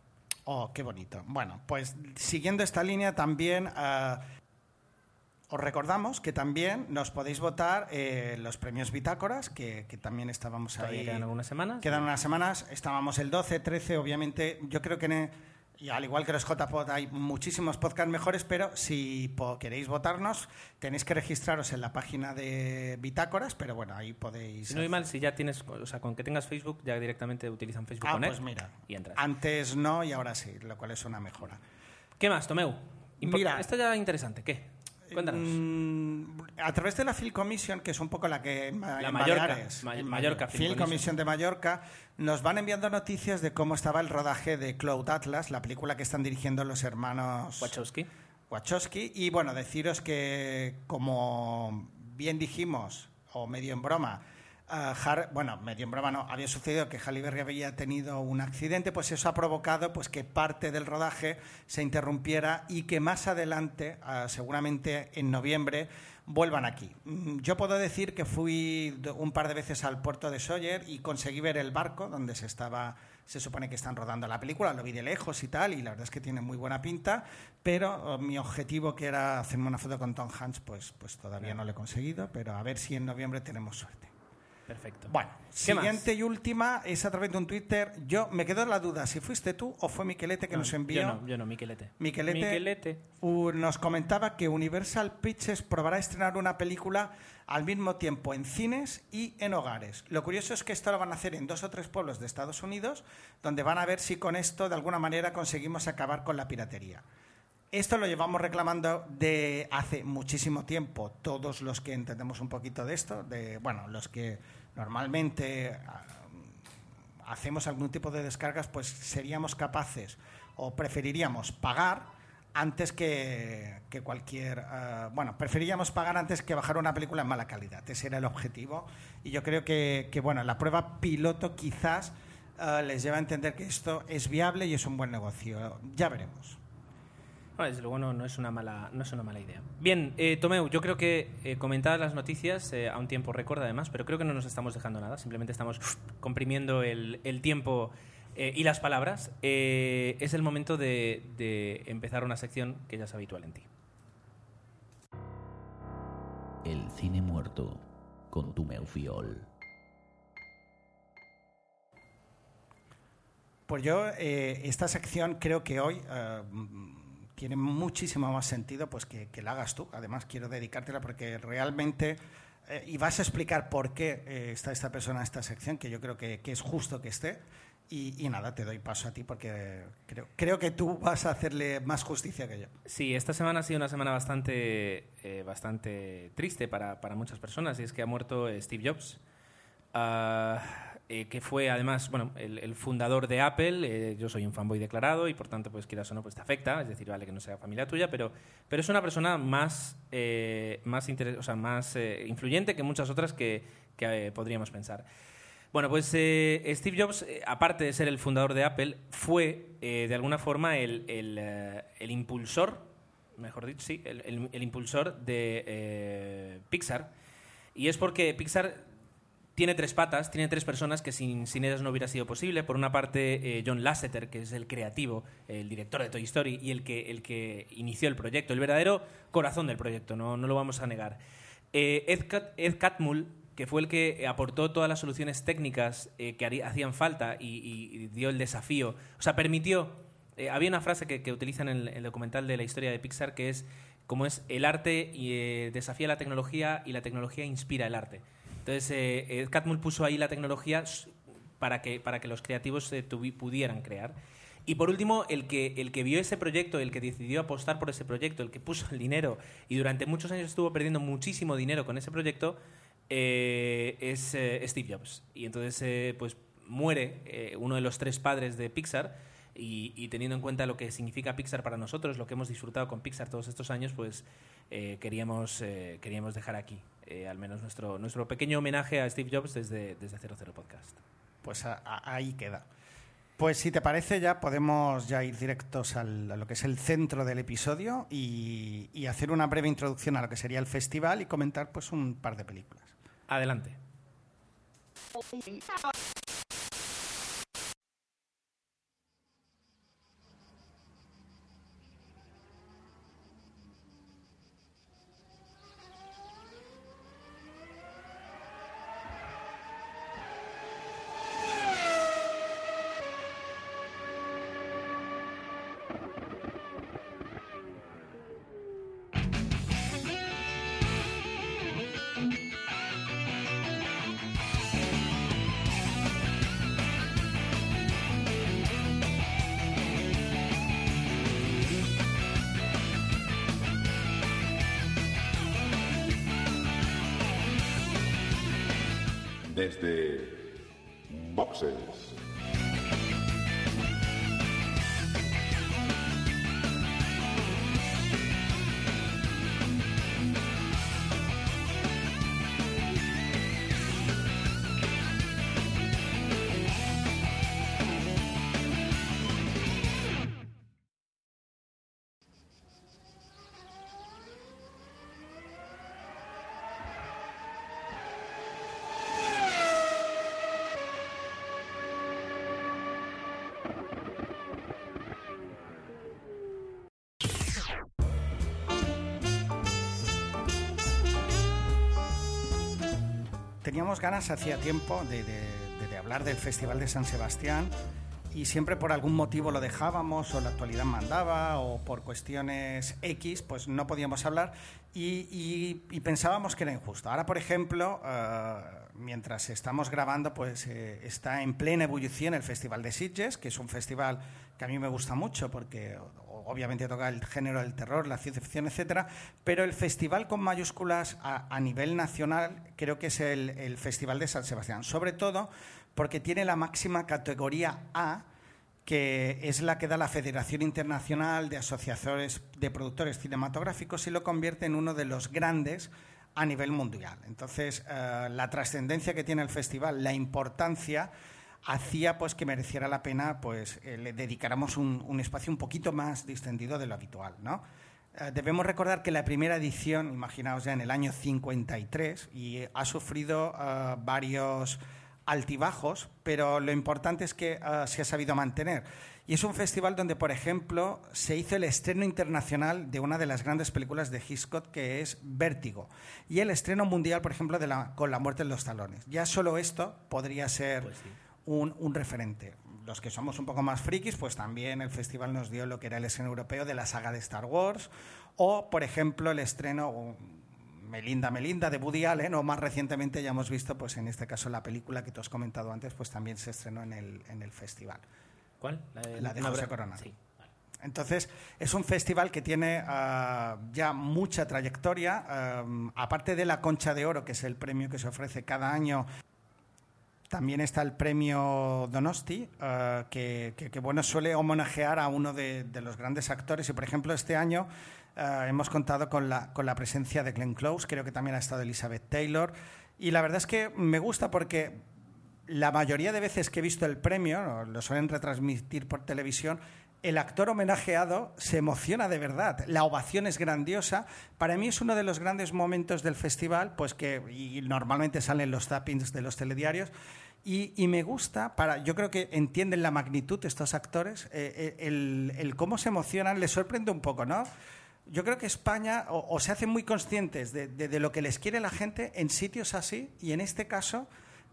Oh, qué bonito. Bueno, pues siguiendo esta línea también ah, os recordamos que también nos podéis votar eh, los premios Bitácoras, que, también estábamos ahí. ¿Quedan algunas semanas? Quedan unas semanas. Estábamos el 12, 13, obviamente. Yo creo que, y al igual que los JPod, hay muchísimos podcasts mejores, pero si queréis votarnos, tenéis que registraros en la página de Bitácoras, pero bueno, ahí podéis. No hay mal, si ya tienes, o sea, con que tengas Facebook, ya directamente utilizan Facebook ah, pues mira, y entras. Antes no y ahora sí, lo cual es una mejora. ¿Qué más, Tomeu? Mira, esto ya es interesante, ¿qué? Mm, a través de la Film Commission, que es un poco la que la Mallorca, Mallorca Film, Commission de Mallorca, nos van enviando noticias de cómo estaba el rodaje de Cloud Atlas, la película que están dirigiendo los hermanos Wachowski. Wachowski. Y bueno, deciros que, como bien dijimos, o medio en broma, bueno, medio en broma no, había sucedido que Halle Berry había tenido un accidente, pues eso ha provocado pues, que parte del rodaje se interrumpiera y que más adelante, ah, seguramente en noviembre, vuelvan aquí. Mm, yo puedo decir que fui un par de veces al puerto de Sawyer y conseguí ver el barco donde se estaba se supone que están rodando la película, lo vi de lejos y tal, y la verdad es que tiene muy buena pinta, pero oh, mi objetivo que era hacerme una foto con Tom Hanks, pues, pues todavía no lo he conseguido, pero a ver si en noviembre tenemos suerte. Perfecto. Bueno, siguiente y última es a través de un Twitter. Yo me quedo en la duda si fuiste tú o fue Miquelete que nos envió. Yo no, yo no, Miquelete. Miquelete, nos comentaba que Universal Pictures probará a estrenar una película al mismo tiempo en cines y en hogares. Lo curioso es que esto lo van a hacer en dos o tres pueblos de Estados Unidos, donde van a ver si con esto de alguna manera conseguimos acabar con la piratería. Esto lo llevamos reclamando de hace muchísimo tiempo, todos los que entendemos un poquito de esto, de bueno, los que normalmente ah, hacemos algún tipo de descargas, pues seríamos capaces o preferiríamos pagar antes que, cualquier... Ah, bueno, preferiríamos pagar antes que bajar una película en mala calidad. Ese era el objetivo. Y yo creo que, bueno, la prueba piloto quizás ah, les lleva a entender que esto es viable y es un buen negocio. Ya veremos. Bueno, desde luego no, es una mala, no es una mala idea. Bien, eh, Tomeu, yo creo que eh, comentadas las noticias eh, a un tiempo récord además, pero creo que no nos estamos dejando nada, simplemente estamos [SNIFFS] comprimiendo el, tiempo eh, y las palabras. es el momento de, de empezar una sección que ya es habitual en ti. El cine muerto con Tomeu Fiol. Pues yo, esta sección creo que hoy tiene muchísimo más sentido pues que, la hagas tú. Además, quiero dedicártela porque realmente... Eh, y vas a explicar por qué eh, está esta persona en esta sección, que yo creo que, es justo que esté. Y, nada, te doy paso a ti porque creo, creo que tú vas a hacerle más justicia que yo. Sí, esta semana ha sido una semana bastante, eh, bastante triste para, para, muchas personas y es que ha muerto Steve Jobs. Uh, eh, que fue además bueno, el, fundador de Apple. Eh, yo soy un fanboy declarado y por tanto, pues quieras o no, pues te afecta. Es decir, vale que no sea familia tuya, pero, pero es una persona más, eh, más, o sea, más influyente que muchas otras que, que podríamos pensar. Bueno, pues Steve Jobs, aparte de ser el fundador de Apple, fue de alguna forma el, el, el, impulsor, mejor dicho, sí, el impulsor de Pixar. Y es porque Pixar tiene tres patas, tiene tres personas que sin, sin ellas no hubiera sido posible. Por una parte, eh, John Lasseter, que es el creativo, el director de Toy Story y el que, el que inició el proyecto, el verdadero corazón del proyecto, no, no lo vamos a negar. Eh, Ed, Catmull, que fue el que aportó todas las soluciones técnicas eh, que hacían falta y, dio el desafío, o sea, permitió... había una frase que, que utilizan en el documental de la historia de Pixar que es como es el arte y, eh, desafía la tecnología y la tecnología inspira el arte. Entonces, eh, Ed Catmull puso ahí la tecnología para que, para que los creativos eh, pudieran crear. Y por último, el que, el que vio ese proyecto, el que decidió apostar por ese proyecto, el que puso el dinero y durante muchos años estuvo perdiendo muchísimo dinero con ese proyecto, eh, es eh, Steve Jobs. Y entonces, eh, pues muere eh, uno de los tres padres de Pixar. Y, y teniendo en cuenta lo que significa Pixar para nosotros, lo que hemos disfrutado con Pixar todos estos años, pues eh, queríamos, eh, queríamos dejar aquí, eh, al menos nuestro, nuestro pequeño homenaje a Steve Jobs desde, desde 00 Podcast. Pues a- a- ahí queda. Pues si te parece ya podemos ya ir directos al- a lo que es el centro del episodio y, y hacer una breve introducción a lo que sería el festival y comentar pues un par de películas. Adelante. Desde Boxes. Teníamos ganas hacía tiempo de, de- de- hablar del Festival de San Sebastián y siempre por algún motivo lo dejábamos o la actualidad mandaba o por cuestiones X, pues no podíamos hablar y, y- y pensábamos que era injusto. Ahora, por ejemplo, eh, mientras estamos grabando, pues eh, está en plena ebullición el Festival de Sitges, que es un festival que a mí me gusta mucho porque obviamente toca el género del terror, la ciencia ficción, etcétera, pero el festival con mayúsculas a, nivel nacional creo que es el, el Festival de San Sebastián, sobre todo porque tiene la máxima categoría A, que es la que da la Federación Internacional de Asociaciones de Productores Cinematográficos y lo convierte en uno de los grandes a nivel mundial. Entonces, eh, la trascendencia que tiene el festival, la importancia, hacía pues que mereciera la pena pues eh, le dedicáramos un, espacio un poquito más distendido de lo habitual, ¿no? Eh, debemos recordar que la primera edición, imaginaos ya en el año 53, y ha sufrido eh, varios altibajos, pero lo importante es que se ha sabido mantener. Y es un festival donde, por ejemplo, se hizo el estreno internacional de una de las grandes películas de Hitchcock, que es Vértigo, y el estreno mundial, por ejemplo, de la, con La muerte en los talones. Ya solo esto podría ser Pues. Un, un referente. Los que somos un poco más frikis, pues también el festival nos dio lo que era el estreno europeo de la saga de Star Wars, o, por ejemplo, el estreno Melinda Melinda de Woody Allen, o más recientemente ya hemos visto, pues en este caso la película que tú has comentado antes, pues también se estrenó en el, en el festival. ¿Cuál? La de, La de José. Sí. vale. Entonces, es un festival que tiene ah, ya mucha trayectoria. am, aparte de la Concha de Oro, que es el premio que se ofrece cada año, también está el premio Donosti, ah, que, bueno, suele homenajear a uno de, los grandes actores. Y, por ejemplo, este año ah, hemos contado con la, con la presencia de Glenn Close, creo que también ha estado Elizabeth Taylor. Y la verdad es que me gusta porque la mayoría de veces que he visto el premio, lo suelen retransmitir por televisión, el actor homenajeado se emociona de verdad. La ovación es grandiosa. Para mí es uno de los grandes momentos del festival, pues que y normalmente salen los tappings de los telediarios. Y, y me gusta, para, yo creo que entienden la magnitud estos actores, eh, eh, el, cómo se emocionan, les sorprende un poco, ¿no? Yo creo que España o, se hacen muy conscientes de, de- de lo que les quiere la gente en sitios así y en este caso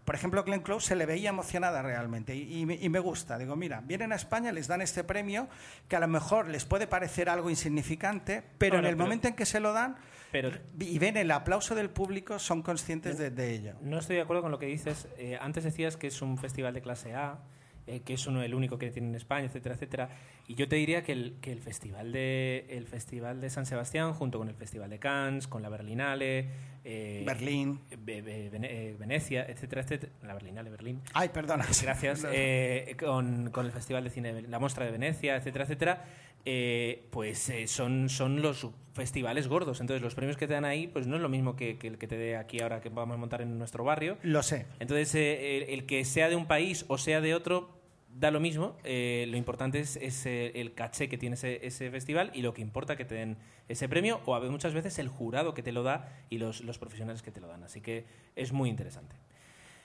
por ejemplo, Glenn Close se le veía emocionada realmente y, y me- y me gusta. Digo, mira, vienen a España, les dan este premio que a lo mejor les puede parecer algo insignificante, pero en el pero- momento en que se lo dan Pero y ven el aplauso del público, son conscientes de, de ello. no estoy de acuerdo con lo que dices. Eh, antes decías que es un festival de clase A, eh, que es uno el único que tiene en España, etcétera, etcétera. Y yo te diría que el, que el festival de el festival de San Sebastián, junto con el festival de Cannes, con la Berlinale, eh, Berlín. Be- Be- Vene- eh, Venecia, etcétera, etcétera, la Berlinale, Berlín. Ay, perdona. Gracias. [LAUGHS] eh, con, con el Festival de Cine, la Mostra de Venecia, etcétera, etcétera, eh, pues eh, son, son los festivales gordos. Entonces, los premios que te dan ahí, pues no es lo mismo que, que el que te dé aquí ahora que vamos a montar en nuestro barrio. Lo sé. Entonces, eh, el, el que sea de un país o sea de otro, da lo mismo. Eh, lo importante es, es, eh, el caché que tiene ese, ese festival y lo que importa que te den ese premio o a veces, muchas veces el jurado que te lo da y los, los profesionales que te lo dan. Así que es muy interesante.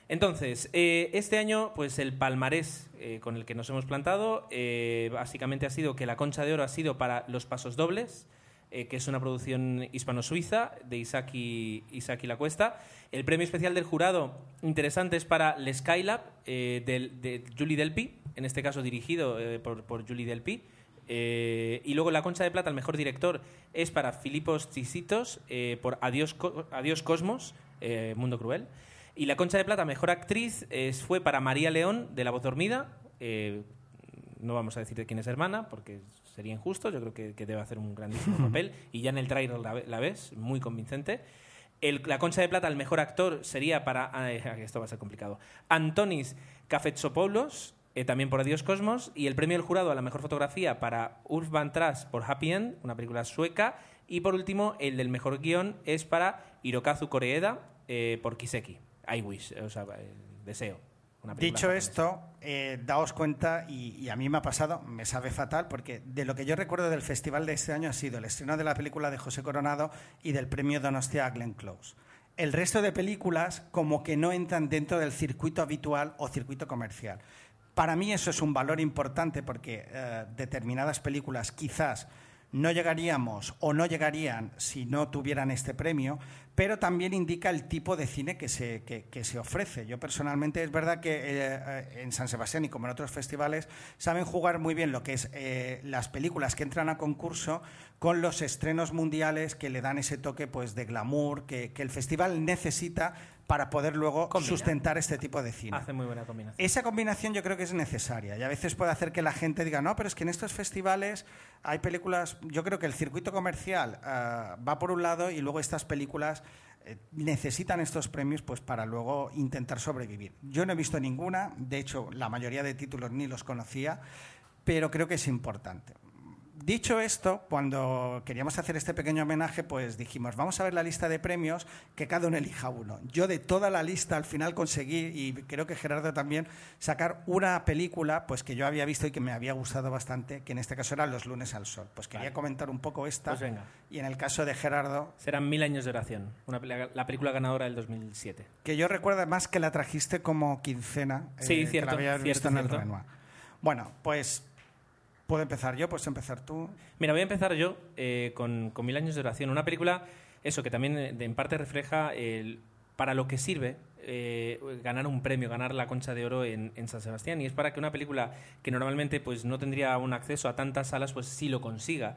Entonces, eh, este año, pues el palmarés eh, con el que nos hemos plantado, eh, básicamente ha sido que la Concha de Oro ha sido para Los Pasos Dobles, que es una producción hispano-suiza de Isaki, Isaki La Cuesta. El premio especial del jurado, interesante, es para El Skylab, del- de Julie Delpy, en este caso dirigido por, por Julie Delpy. Y luego la Concha de Plata, el mejor director, es para Filipos Chisitos eh, por Adiós, Adiós Cosmos, Mundo Cruel. Y la Concha de Plata, mejor actriz, es- fue para María León, de La Voz Dormida. Eh, no vamos a decir de quién es hermana, porque sería injusto. Yo creo que, que debe hacer un grandísimo [LAUGHS] papel. Y ya en el trailer la, ve- la ves, muy convincente. El- la Concha de Plata, el mejor actor, sería para. eh, [LAUGHS] esto va a ser complicado. Antonis Cafetsopoulos, eh, también por Adiós Cosmos. Y el premio del jurado a la mejor fotografía para Ulf van Tras por Happy End, una película sueca. Y por último, el del mejor guion es para Hirokazu Koreeda eh, por Kiseki. I wish, o sea, eh, deseo. Una Dicho esto, eh, daos cuenta, y, y a mí me ha pasado, me sabe fatal, porque de lo que yo recuerdo del festival de este año ha sido el estreno de la película de José Coronado y del premio Donostia a Glenn Close. El resto de películas como que no entran dentro del circuito habitual o circuito comercial. Para mí eso es un valor importante porque eh, determinadas películas quizás no llegaríamos o no llegarían si no tuvieran este premio, pero también indica el tipo de cine que se, que, que se ofrece. Yo personalmente es verdad que eh, eh, en San Sebastián y como en otros festivales saben jugar muy bien lo que es eh, las películas que entran a concurso con los estrenos mundiales que le dan ese toque pues de glamour que, que el festival necesita para poder luego Combina. sustentar este tipo de cine. Hace muy buena combinación. Esa combinación yo creo que es necesaria y a veces puede hacer que la gente diga, no, pero es que en estos festivales hay películas, yo creo que el circuito comercial ah, va por un lado y luego estas películas eh, necesitan estos premios pues para luego intentar sobrevivir. Yo no he visto ninguna, de hecho la mayoría de títulos ni los conocía, pero creo que es importante. Dicho esto, cuando queríamos hacer este pequeño homenaje, pues dijimos, vamos a ver la lista de premios, que cada uno elija uno. Yo de toda la lista al final conseguí, y creo que Gerardo también, sacar una película pues que yo había visto y que me había gustado bastante, que en este caso era Los lunes al sol. Pues quería Vale. comentar un poco esta. Pues venga. Y en el caso de Gerardo, Serán Mil años de oración, una la película ganadora del 2007. que yo recuerdo además que la trajiste como quincena. Sí, que cierto, la cierto, visto en el. Renoir. Bueno, pues puedo empezar yo, puedes empezar tú. Mira, voy a empezar yo eh, con, con Mil años de oración, una película, eso, que también eh, en parte refleja el, para lo que sirve eh, ganar un premio, ganar la Concha de Oro en, en San Sebastián, y es para que una película que normalmente pues, no tendría un acceso a tantas salas, pues sí lo consiga.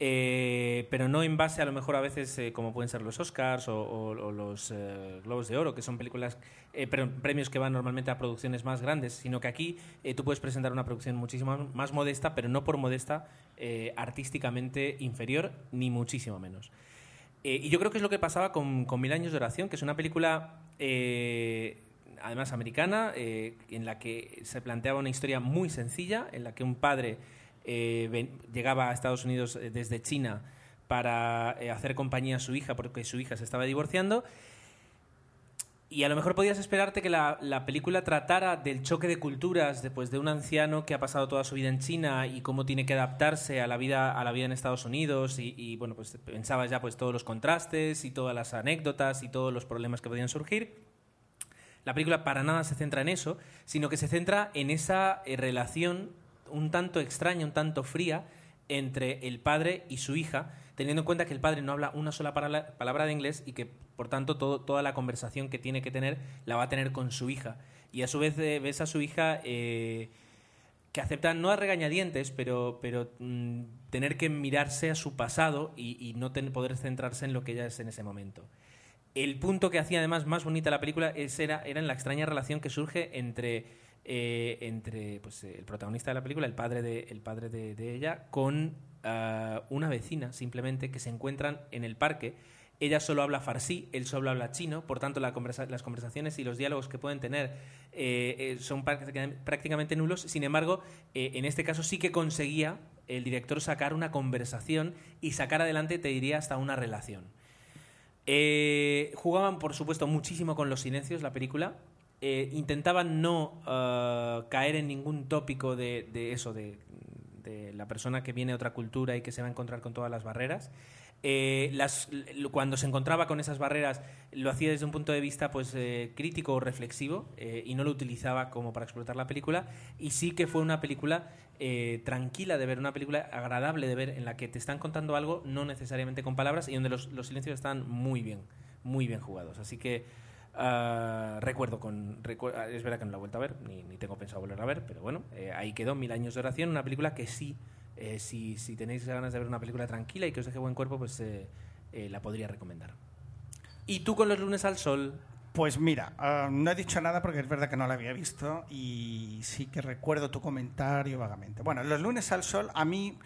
Eh, pero no en base a lo mejor a veces eh, como pueden ser los Oscars o, los eh, Globos de Oro, que son películas, pero premios que van normalmente a producciones más grandes, sino que aquí tú puedes presentar una producción muchísimo más modesta, pero no por modesta, artísticamente inferior, ni muchísimo menos. Y yo creo que es lo que pasaba con, Mil Años de Oración, que es una película, además americana, en la que se planteaba una historia muy sencilla, en la que un padre eh, llegaba a Estados Unidos eh, desde China para eh, hacer compañía a su hija porque su hija se estaba divorciando. Y a lo mejor podías esperarte que la, la película tratara del choque de culturas después de un anciano que ha pasado toda su vida en China y cómo tiene que adaptarse a la vida, a la vida en Estados Unidos y, y, bueno, pues pensaba ya pues todos los contrastes y todas las anécdotas y todos los problemas que podían surgir. La película para nada se centra en eso, sino que se centra en esa relación un tanto extraña, un tanto fría entre el padre y su hija, teniendo en cuenta que el padre no habla una sola palabra de inglés y que, por tanto, toda la conversación que tiene que tener la va a tener con su hija. Y a su vez eh, ves a su hija eh, que acepta, no a regañadientes, pero, mm, tener que mirarse a su pasado y, no poder centrarse en lo que ella es en ese momento. El punto que hacía además más bonita la película es, era, era en la extraña relación que surge entre, eh, entre pues, el protagonista de la película, el padre de, el padre de, ella, con ah, una vecina simplemente que se encuentran en el parque. Ella solo habla farsi, él solo habla chino, por tanto las conversaciones y los diálogos que pueden tener eh, eh, son práctica- prácticamente nulos. Sin embargo, en este caso sí que conseguía el director sacar una conversación y sacar adelante, te diría, hasta una relación. Jugaban, por supuesto, muchísimo con los silencios la película. Eh, intentaban no ah, caer en ningún tópico de, de eso, de, de la persona que viene de otra cultura y que se va a encontrar con todas las barreras. Eh, las, cuando se encontraba con esas barreras lo hacía desde un punto de vista pues eh, crítico o reflexivo eh, y no lo utilizaba como para explotar la película y sí que fue una película eh, tranquila de ver, una película agradable de ver en la que te están contando algo no necesariamente con palabras y donde los, los silencios están muy bien, muy bien jugados. Así que ah, recuerdo con... ah, es verdad que no la he vuelto a ver, ni, ni tengo pensado volver a ver, pero bueno, eh, ahí quedó Mil años de oración, una película que sí, eh, si, si tenéis ganas de ver una película tranquila y que os deje buen cuerpo, pues eh, eh, la podría recomendar. ¿Y tú con los lunes al sol? Pues mira, ah, no he dicho nada porque es verdad que no la había visto y sí que recuerdo tu comentario vagamente. Bueno, Los lunes al sol a mí,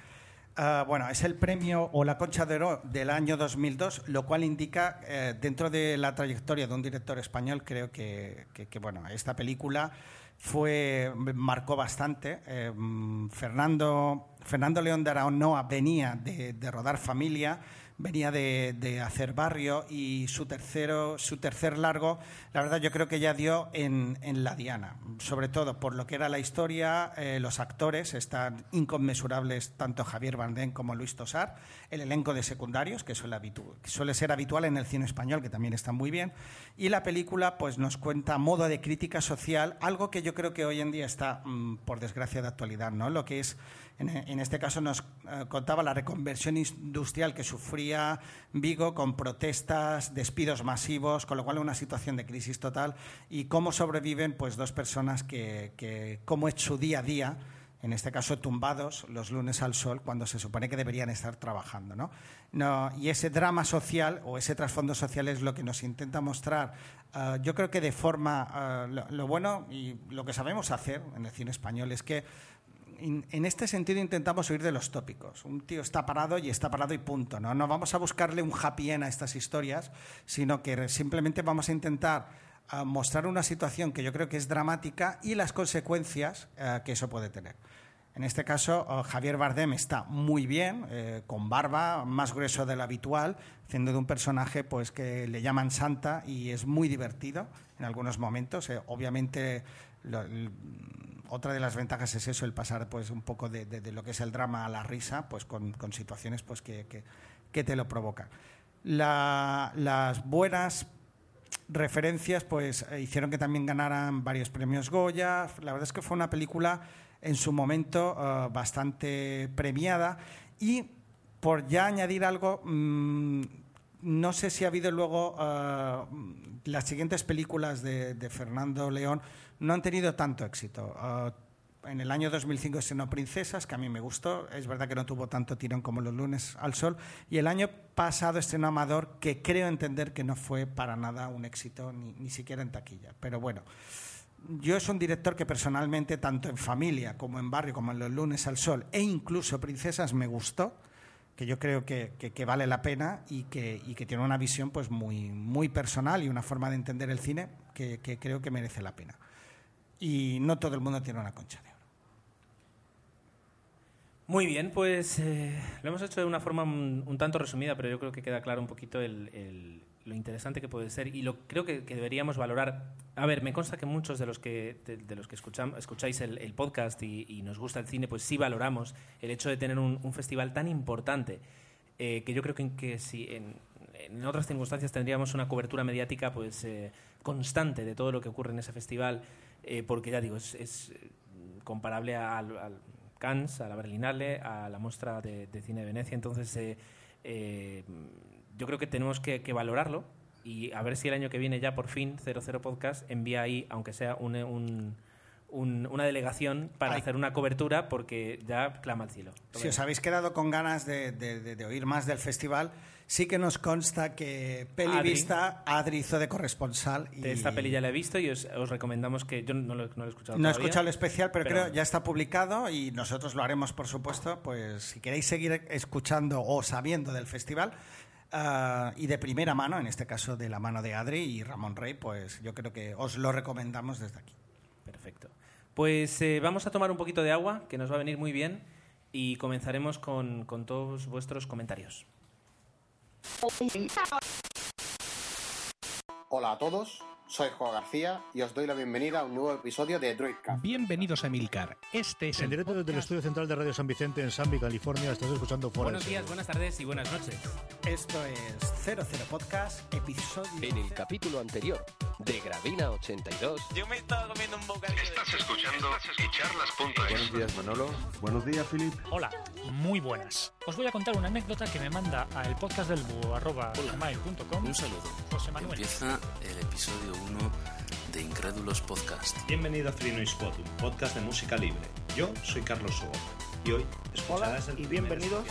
ah, bueno, es el premio o la concha de oro del año 2002, lo cual indica, eh, dentro de la trayectoria de un director español, creo que, que- bueno, esta película fue marcó bastante. Eh, mm, Fernando, Fernando León de Aranoa venía de rodar Familia, venía de, de hacer Barrio y su tercero, su tercer largo, la verdad yo creo que ya dio en, en la diana, sobre todo por lo que era la historia, eh, los actores están inconmensurables tanto Javier Bardem como Luis Tosar, el elenco de secundarios que suele, que suele ser habitual en el cine español que también está muy bien. Y la película pues nos cuenta modo de crítica social algo que yo creo que hoy en día está mm, por desgracia de actualidad, ¿no? Lo que es en, este caso nos eh, contaba la reconversión industrial que sufría Vigo con protestas, despidos masivos, con lo cual una situación de crisis total y cómo sobreviven pues dos personas que, cómo es su día a día en este caso tumbados los lunes al sol cuando se supone que deberían estar trabajando. ¿no? No, y ese drama social o ese trasfondo social es lo que nos intenta mostrar, ah, yo creo que de forma, ah, lo, lo bueno y lo que sabemos hacer en el cine español es que en este sentido intentamos huir de los tópicos. Un tío está parado y está parado y punto. No, no vamos a buscarle un happy end a estas historias, sino que simplemente vamos a intentar ah, mostrar una situación que yo creo que es dramática y las consecuencias ah, que eso puede tener. En este caso, ah, Javier Bardem está muy bien, eh, con barba, más grueso de lo habitual, haciendo de un personaje pues, que le llaman Santa y es muy divertido en algunos momentos. Eh, obviamente, lo- otra de las ventajas es eso, el pasar pues, un poco de, lo que es el drama a la risa, pues, con, situaciones pues, que, te lo provocan. La- las buenas referencias pues hicieron que también ganaran varios premios Goya. La verdad es que fue una película en su momento eh, bastante premiada y por ya añadir algo, mm, no sé si ha habido luego eh, las siguientes películas de Fernando León no han tenido tanto éxito. Eh, en el año 2005 estrenó Princesas, que a mí me gustó. Es verdad que no tuvo tanto tirón como Los lunes al sol. Y el año pasado estrenó Amador, que creo entender que no fue para nada un éxito, ni, ni siquiera en taquilla. Pero bueno, yo es un director que personalmente, tanto en familia como en barrio, como en Los lunes al sol, e incluso Princesas, me gustó que yo creo que, que- vale la pena y que, y que tiene una visión pues muy, muy personal y una forma de entender el cine que creo que merece la pena. Y no todo el mundo tiene una concha de oro. Muy bien, pues eh, lo hemos hecho de una forma un, un tanto resumida, pero yo creo que queda claro un poquito el- lo interesante que puede ser y lo creo que, deberíamos valorar. A ver, me consta que muchos de los que de, los que escucham- escucháis el, podcast y, nos gusta el cine, pues sí valoramos el hecho de tener un, un festival tan importante eh, que yo creo que, que si en, en otras circunstancias tendríamos una cobertura mediática pues eh, constante de todo lo que ocurre en ese festival, eh, porque ya digo, es, es, eh, comparable al, al Cannes, a la Berlinale, a la muestra de, de cine de Venecia, entonces eh, eh, yo creo que tenemos que, que valorarlo y a ver si el año que viene ya por fin 00 Podcast envía ahí, aunque sea un, un- un- una delegación para Ay. hacer una cobertura porque ya clama al cielo. Si os habéis quedado con ganas de, de- de- de oír más del festival, sí que nos consta que Pelivista Adri hizo de corresponsal. Y De esta peli ya la he visto y os, os recomendamos que yo no lo, no lo he escuchado No he escuchado el especial, pero, pero- creo ya está publicado y nosotros lo haremos, por supuesto. Pues si queréis seguir escuchando o sabiendo del festival ah, y de primera mano, en este caso de la mano de Adri y Ramón Rey, pues yo creo que os lo recomendamos desde aquí. Perfecto. Pues eh, vamos a tomar un poquito de agua, que nos va a venir muy bien, y comenzaremos con, con todos vuestros comentarios. Hola a todos, soy Juan García y os doy la bienvenida a un nuevo episodio de Droidcast. Bienvenidos a Milcar. Este es En el directo desde el estudio central de Radio San Vicente en Sanby, California, estás escuchando Fuera Buenos días, buenas tardes y buenas noches. Esto es 00 Podcast, episodio. En el capítulo anterior de Gravina 82, Yo me estaba comiendo un bocadillo. Estás escuchando echarlas.es. Buenos días, Manolo. Buenos días, Filip. Hola, muy buenas. Os voy a contar una anécdota que me manda a el podcast del búho arroba gmail.com Un saludo. José Manuel. Empieza el episodio 1 de Incrédulos Podcast. Bienvenido a Free Noise Pod, un podcast de música libre. Yo soy Carlos Sobo y hoy el y bienvenidos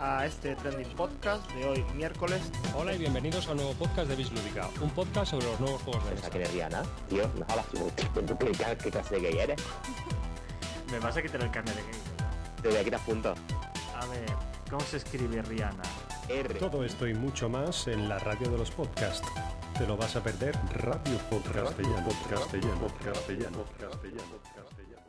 a este trending podcast de hoy miércoles. Hola y bienvenidos a un nuevo podcast de Bislúdica, un podcast sobre los nuevos juegos de mesa. que eres Rihanna, tío, no hablas [LAUGHS] tú. ¿Tú qué, clase de gay eres? Me vas a quitar el carnet de gay. Te voy a quitar puntos. A ver, ¿cómo se escribe Rihanna? R. Todo esto y mucho más en la radio de los podcasts. Te lo vas a perder. Radio Podcast Castellano, Castellano, Castellano, Castellano, Castellano.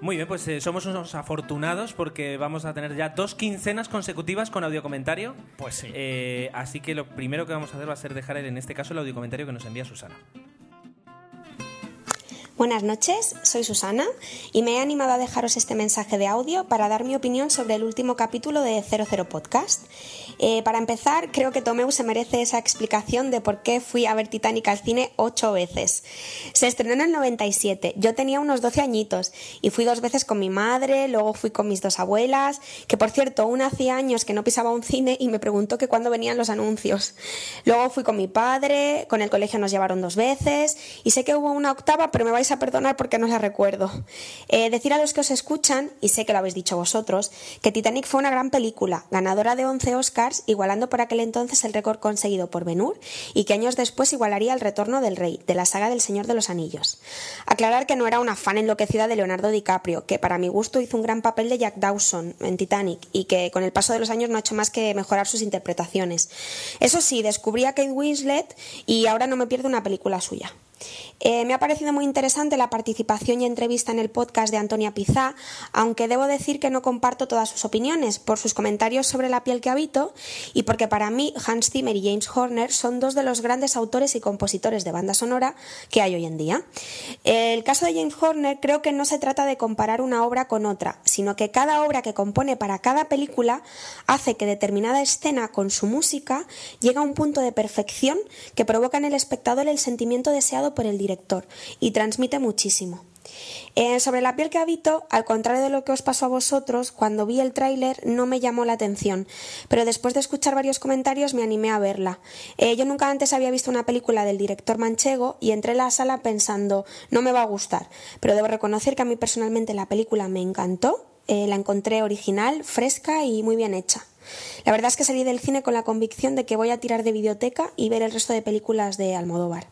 Muy bien, pues eh, somos unos afortunados porque vamos a tener ya dos quincenas consecutivas con audio comentario. Pues sí. Eh, así que lo primero que vamos a hacer va a ser dejar en este caso el audio comentario que nos envía Susana. Buenas noches, soy Susana y me he animado a dejaros este mensaje de audio para dar mi opinión sobre el último capítulo de 00 Podcast. Eh, para empezar, creo que Tomeu se merece esa explicación de por qué fui a ver Titanic al cine ocho veces. Se estrenó en el 97, yo tenía unos 12 añitos y fui dos veces con mi madre, luego fui con mis dos abuelas, que por cierto, una hacía años que no pisaba un cine y me preguntó que cuándo venían los anuncios. Luego fui con mi padre, con el colegio nos llevaron dos veces y sé que hubo una octava, pero me vais a perdonar porque no la recuerdo. Eh, decir a los que os escuchan, y sé que lo habéis dicho vosotros, que Titanic fue una gran película, ganadora de 11 Oscars, igualando por aquel entonces el récord conseguido por Ben Hur y que años después igualaría el retorno del rey, de la saga del Señor de los Anillos. Aclarar que no era una fan enloquecida de Leonardo DiCaprio, que para mi gusto hizo un gran papel de Jack Dawson en Titanic y que con el paso de los años no ha hecho más que mejorar sus interpretaciones. Eso sí, descubrí a Kate Winslet y ahora no me pierdo una película suya. Eh, me ha parecido muy interesante la participación y entrevista en el podcast de Antonia Pizá, aunque debo decir que no comparto todas sus opiniones por sus comentarios sobre la piel que habito y porque para mí Hans Zimmer y James Horner son dos de los grandes autores y compositores de banda sonora que hay hoy en día. El caso de James Horner creo que no se trata de comparar una obra con otra, sino que cada obra que compone para cada película hace que determinada escena con su música llegue a un punto de perfección que provoca en el espectador el sentimiento deseado por el director y transmite muchísimo. Eh, sobre la piel que habito, al contrario de lo que os pasó a vosotros, cuando vi el tráiler no me llamó la atención, pero después de escuchar varios comentarios me animé a verla. Eh, yo nunca antes había visto una película del director manchego y entré a la sala pensando no me va a gustar, pero debo reconocer que a mí personalmente la película me encantó, eh, la encontré original, fresca y muy bien hecha. La verdad es que salí del cine con la convicción de que voy a tirar de videoteca y ver el resto de películas de Almodóvar.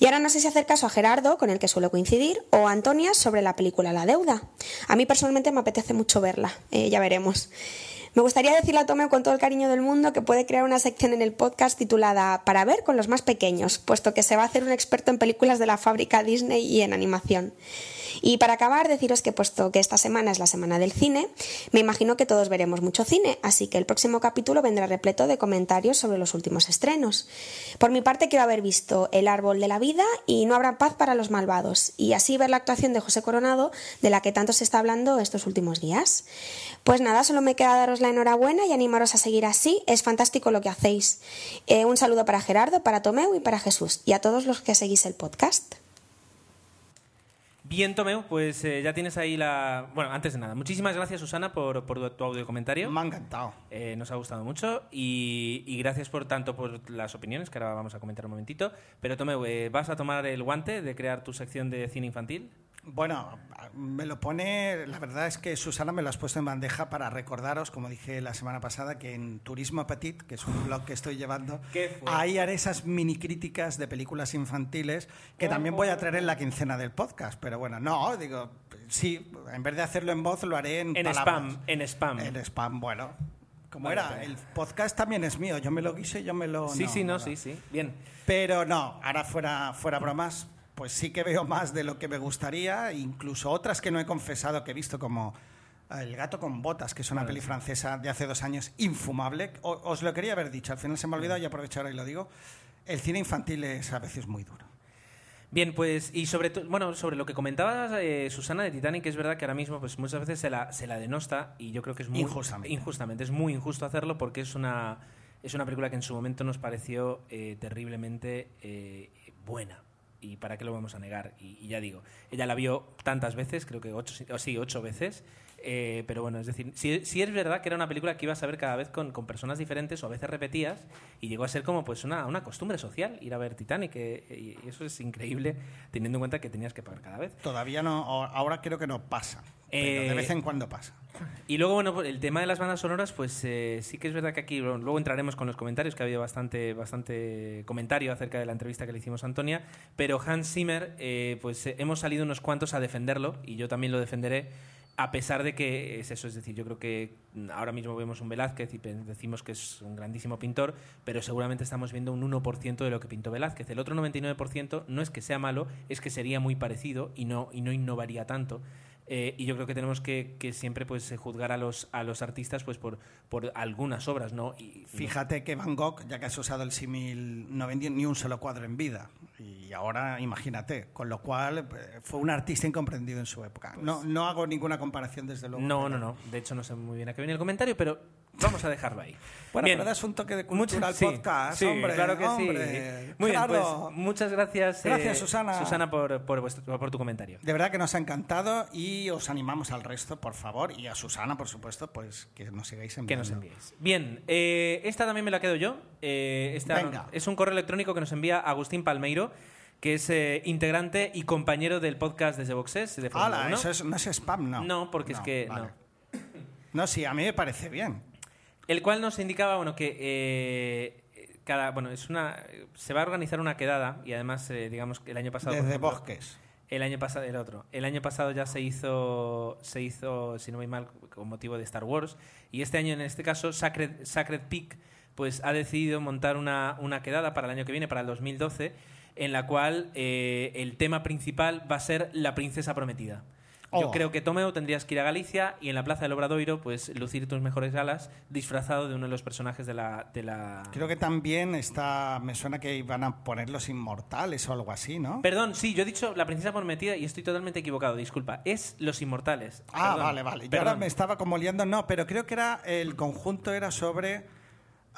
Y ahora no sé si hacer caso a Gerardo, con el que suelo coincidir, o a Antonia sobre la película La Deuda. A mí personalmente me apetece mucho verla, eh, ya veremos. Me gustaría decirle a Tomeo con todo el cariño del mundo que puede crear una sección en el podcast titulada Para ver con los más pequeños, puesto que se va a hacer un experto en películas de la fábrica Disney y en animación. Y para acabar, deciros que puesto que esta semana es la semana del cine, me imagino que todos veremos mucho cine, así que el próximo capítulo vendrá repleto de comentarios sobre los últimos estrenos. Por mi parte, quiero haber visto El árbol de la vida y No habrá paz para los malvados, y así ver la actuación de José Coronado, de la que tanto se está hablando estos últimos días. Pues nada, solo me queda daros la enhorabuena y animaros a seguir así, es fantástico lo que hacéis. Eh, un saludo para Gerardo, para Tomeu y para Jesús, y a todos los que seguís el podcast. Bien, Tomeu, pues eh, ya tienes ahí la... Bueno, antes de nada, muchísimas gracias, Susana, por, por tu audio comentario. Me ha encantado. Eh, nos ha gustado mucho y, y gracias por tanto por las opiniones, que ahora vamos a comentar un momentito. Pero, Tomeu, eh, ¿vas a tomar el guante de crear tu sección de cine infantil? Bueno, me lo pone, la verdad es que Susana me lo has puesto en bandeja para recordaros, como dije la semana pasada, que en Turismo Petit, que es un [LAUGHS] blog que estoy llevando, ahí haré esas mini críticas de películas infantiles que también voy a traer en la quincena del podcast. Pero bueno, no, digo, sí, en vez de hacerlo en voz, lo haré en, en spam. En spam. En spam, bueno. Como era, el podcast también es mío, yo me lo quise, yo me lo... Sí, sí, no, sí, sí, bien. Pero no, ahora fuera, fuera bromas, pues sí que veo más de lo que me gustaría, incluso otras que no he confesado que he visto como El gato con botas, que es una peli francesa de hace dos años infumable. O, os lo quería haber dicho, al final se me ha olvidado y aprovecho ahora y lo digo. El cine infantil es a veces muy duro. Bien, pues y sobre bueno, sobre lo que comentabas eh, Susana de Titanic, es verdad que ahora mismo pues muchas veces se la, se la denosta y yo creo que es muy injustamente. injustamente es muy injusto hacerlo porque es una es una película que en su momento nos pareció eh, terriblemente eh, buena y para qué lo vamos a negar. Y, ya digo, ella la vio tantas veces, creo que ocho, sí, ocho veces. Eh, pero bueno, es decir, sí, sí, es verdad que era una película que ibas a ver cada vez con, con, personas diferentes o a veces repetidas y llegó a ser como pues una, una costumbre social ir a ver Titanic eh, y eso es increíble teniendo en cuenta que tenías que pagar cada vez. Todavía no, ahora creo que no pasa. Eh, de vez en cuando pasa. Y luego, bueno, el tema de las bandas sonoras, pues eh, sí que es verdad que aquí luego entraremos con los comentarios, que ha habido bastante, bastante comentario acerca de la entrevista que le hicimos a Antonia, pero Hans Zimmer, eh, pues eh, hemos salido unos cuantos a defenderlo, y yo también lo defenderé, a pesar de que es eso, es decir, yo creo que ahora mismo vemos un Velázquez y decimos que es un grandísimo pintor, pero seguramente estamos viendo un 1% de lo que pintó Velázquez. El otro 99% no es que sea malo, es que sería muy parecido y no, y no innovaría tanto. Eh, y yo creo que tenemos que, que siempre pues juzgar a los, a los artistas pues por, por algunas obras, ¿no? Y, Fíjate que Van Gogh, ya que has usado el símil, no vendió ni un solo cuadro en vida. Y ahora imagínate, con lo cual eh, fue un artista incomprendido en su época. Pues no, no hago ninguna comparación desde luego. No, no, no. De hecho no sé muy bien a qué viene el comentario, pero vamos a dejarlo ahí. Bueno, bien. pero das un toque de cultura al sí, podcast, sí, hombre. claro que hombre. sí. Muy claro. bien, pues muchas gracias. Gracias, eh, Susana. Susana, por, por, vuestro, por tu comentario. De verdad que nos ha encantado y os animamos al resto, por favor, y a Susana, por supuesto, pues que nos sigáis enviando. Que nos enviéis. Bien, eh, esta también me la quedo yo. Eh, esta. Es un correo electrónico que nos envía Agustín Palmeiro, que es eh, integrante y compañero del podcast desde Boxes. De 1. eso es, no es spam, no. No, porque es No, que. vale. No. No, sí, a mí me parece bien. El cual nos indicaba, bueno, que eh, cada, bueno, es una, se va a organizar una quedada y además, eh, digamos, que el año pasado. Desde ejemplo, Bosques. El año pasado, el otro. El año pasado ya se hizo, se hizo, si no voy mal, con motivo de Star Wars. Y este año, en este caso, Sacred, Sacred Peak, pues ha decidido montar una, una quedada para el año que viene, para el 2012, en la cual eh, el tema principal va a ser la princesa prometida. Yo Oh. creo que Tomeo tendrías que ir a Galicia y en la plaza del Obradoiro, pues lucir tus mejores galas disfrazado de uno de los personajes de la. De la... Creo que también está. Me suena que iban a poner los inmortales o algo así, ¿no? Perdón, sí, yo he dicho la princesa prometida y estoy totalmente equivocado, disculpa. Es Los Inmortales. Ah, Perdón, vale, vale. Yo perdón. ahora me estaba como liando, no, pero creo que era el conjunto era sobre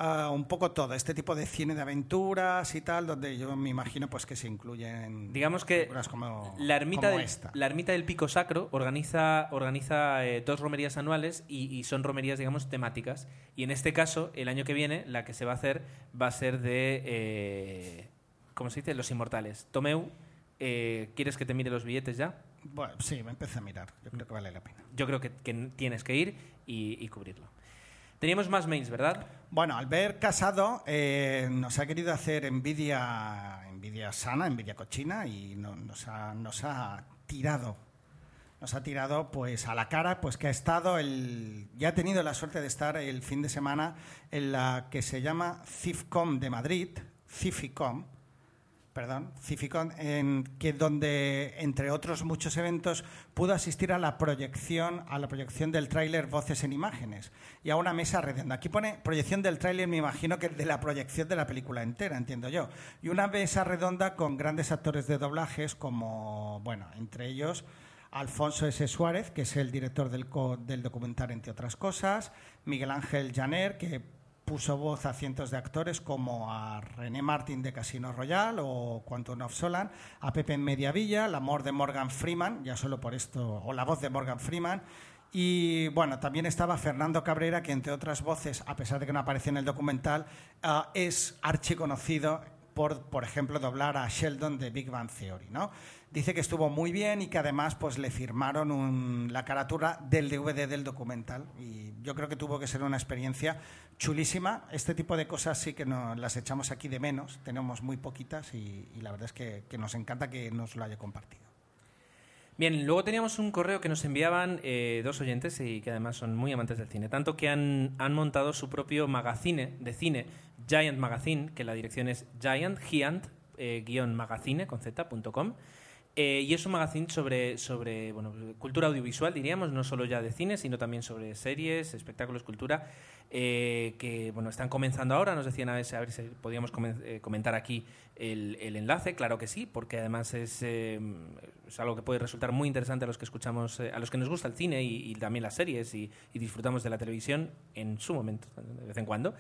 ah, un poco todo, este tipo de cine de aventuras y tal, donde yo me imagino pues que se incluyen Digamos que como, la ermita, como del, esta. la ermita del Pico Sacro organiza, organiza eh, dos romerías anuales y, y son romerías, digamos, temáticas. Y en este caso, el año que viene, la que se va a hacer va a ser de. Eh, ¿Cómo se dice? Los Inmortales. Tomeu, eh, ¿quieres que te mire los billetes ya? Bueno, sí, me empecé a mirar. Yo creo que vale la pena. Yo creo que, que tienes que ir y, y cubrirlo. Teníamos más mails, ¿verdad? Bueno, Albert Casado eh, nos ha querido hacer envidia, envidia sana, envidia cochina y no- nos, ha, nos ha tirado. Nos ha tirado pues a la cara, pues que ha estado el. Ya ha tenido la suerte de estar el fin de semana en la que se llama CIFCOM de Madrid, CIFICOM, perdón, Cificon, en que donde entre otros muchos eventos pudo asistir a la proyección a la proyección del tráiler Voces en Imágenes y a una mesa redonda. Aquí pone proyección del tráiler, me imagino que de la proyección de la película entera, entiendo yo. Y una mesa redonda con grandes actores de doblajes como, bueno, entre ellos Alfonso S. Suárez, que es el director del, del documental, entre otras cosas, Miguel Ángel Janer, que puso voz a cientos de actores como a René Martin de Casino Royale o Quantum of Solan, a Pepe en Mediavilla, la amor de Morgan Freeman, ya solo por esto, o la voz de Morgan Freeman. Y bueno, también estaba Fernando Cabrera, que entre otras voces, a pesar de que no aparece en el documental, uh, es archiconocido por, por ejemplo, doblar a Sheldon de Big Bang Theory, ¿no? Dice que estuvo muy bien y que además pues, le firmaron un, la caratura del DVD del documental. Y yo creo que tuvo que ser una experiencia chulísima. Este tipo de cosas sí que no, las echamos aquí de menos. Tenemos muy poquitas y, la verdad es que, que, nos encanta que nos lo haya compartido. Bien, luego teníamos un correo que nos enviaban eh, dos oyentes y que además son muy amantes del cine. Tanto que han, han montado su propio magazine de cine, Giant Magazine, que la dirección es giant, giant, eh, magazine, con z.com. Eh, y es un magazine sobre, sobre bueno, cultura audiovisual, diríamos, no solo ya de cine, sino también sobre series, espectáculos, cultura, eh, que bueno, están comenzando ahora. Nos decían a ver, a ver si podíamos eh, comentar aquí el, el, enlace. Claro que sí, porque además es, eh, es, algo que puede resultar muy interesante a los que escuchamos, a los que nos gusta el cine y, también las series y, disfrutamos de la televisión en su momento, de vez en cuando.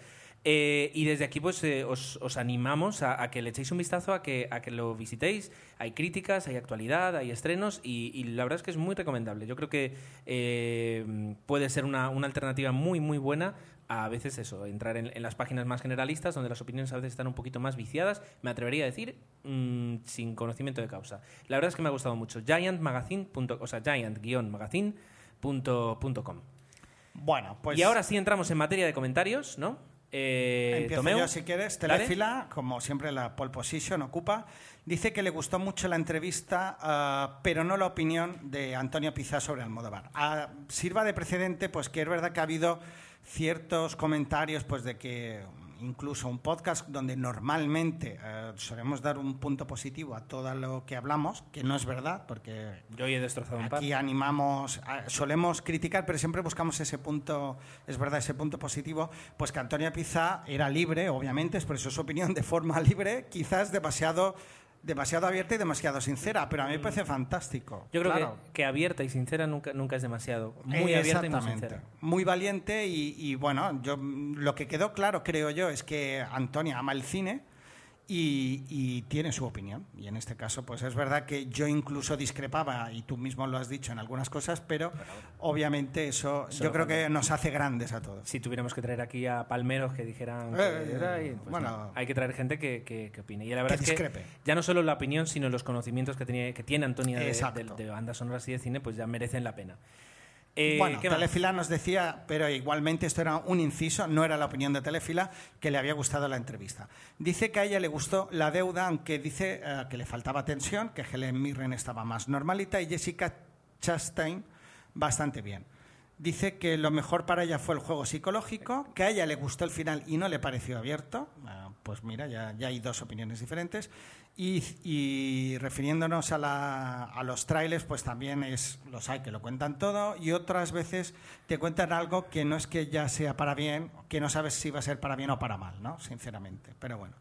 Eh, y desde aquí pues eh, os, os, animamos a, a, que le echéis un vistazo, a que, a que lo visitéis. Hay críticas, hay actualidad, hay estrenos y, y la verdad es que es muy recomendable. Yo creo que eh, puede ser una, una, alternativa muy, muy buena a veces eso, entrar en, en, las páginas más generalistas donde las opiniones a veces están un poquito más viciadas, me atrevería a decir, mmm, sin conocimiento de causa. La verdad es que me ha gustado mucho. Giantmagazine. o sea, giant-magazine.com. Bueno, pues... Y ahora sí entramos en materia de comentarios, ¿no? Eh, Empiezo Tomeu. yo si quieres. Telefila, como siempre la pole position ocupa. Dice que le gustó mucho la entrevista, uh, pero no la opinión de Antonio Pizá sobre Almodóvar. Uh, sirva de precedente, pues que es verdad que ha habido ciertos comentarios, pues de que incluso un podcast donde normalmente uh, solemos dar un punto positivo a todo lo que hablamos, que no es verdad, porque yo he destrozado un aquí animamos, solemos criticar, pero siempre buscamos ese punto, es verdad, ese punto positivo, pues que Antonia Pizá era libre, obviamente, expresó su opinión de forma [LAUGHS] libre, quizás demasiado demasiado abierta y demasiado sincera, pero a mí me parece fantástico. Yo creo claro. que, que, abierta y sincera nunca, nunca es demasiado. Muy abierta y muy sincera. Muy valiente y, y, bueno, yo lo que quedó claro, creo yo, es que Antonia ama el cine y, y, tiene su opinión. Y en este caso, pues es verdad que yo incluso discrepaba, y tú mismo lo has dicho en algunas cosas, pero bueno, obviamente eso, yo creo que nos hace grandes a todos. Si tuviéramos que traer aquí a palmeros que dijeran que era, y, pues bueno, no, hay que traer gente que, que, que, opine. Y la verdad que es discrepe. que ya no solo la opinión, sino los conocimientos que tiene, que tiene Antonia de, de, de, bandas sonoras y de cine, pues ya merecen la pena. Eh, bueno, Telefila nos decía, pero igualmente esto era un inciso, no era la opinión de Telefila, que le había gustado la entrevista. Dice que a ella le gustó la deuda, aunque dice uh, que le faltaba tensión, que Helen Mirren estaba más normalita y Jessica Chastain bastante bien. Dice que lo mejor para ella fue el juego psicológico, que a ella le gustó el final y no le pareció abierto. Uh, pues mira, ya, ya hay dos opiniones diferentes. Y, y, refiriéndonos a, los trailers, pues también es, los hay que lo cuentan todo y otras veces te cuentan algo que no es que ya sea para bien, que no sabes si va a ser para bien o para mal, ¿no? Sinceramente. Pero bueno.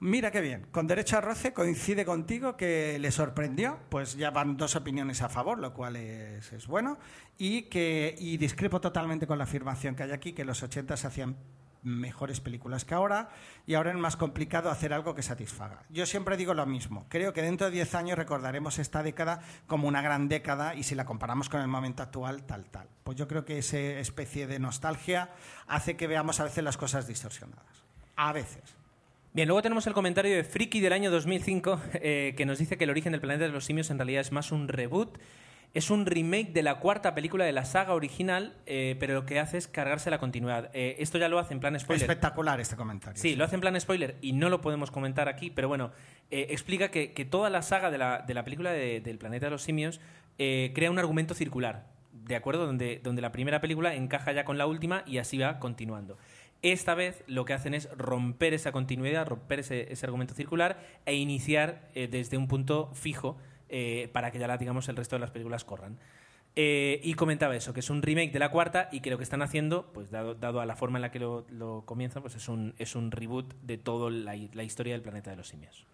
Mira qué bien. Con derecho a roce coincide contigo que le sorprendió, pues ya van dos opiniones a favor, lo cual es, es bueno, y que y discrepo totalmente con la afirmación que hay aquí, que los 80 se hacían mejores películas que ahora y ahora es más complicado hacer algo que satisfaga. Yo siempre digo lo mismo, creo que dentro de 10 años recordaremos esta década como una gran década y si la comparamos con el momento actual, tal, tal. Pues yo creo que esa especie de nostalgia hace que veamos a veces las cosas distorsionadas. A veces. Bien, luego tenemos el comentario de Friki del año 2005 eh, que nos dice que el origen del planeta de los simios en realidad es más un reboot es un remake de la cuarta película de la saga original, eh, pero lo que hace es cargarse la continuidad. Eh, esto ya lo hace en plan spoiler. Espectacular este comentario. Sí, sí, lo hace en plan spoiler y no lo podemos comentar aquí, pero bueno, eh, explica que, que, toda la saga de la, de la película de, del planeta de los simios crea un argumento circular, ¿de acuerdo? Donde, donde la primera película encaja ya con la última y así va continuando. Esta vez lo que hacen es romper esa continuidad, romper ese, ese argumento circular e iniciar desde un punto fijo eh, para que ya la, digamos, el resto de las películas corran. Eh, y comentaba eso, que es un remake de la cuarta y que lo que están haciendo, pues dado, dado a la forma en la que lo, lo comienzan, pues es un, es un reboot de toda la, la, historia del planeta de los simios.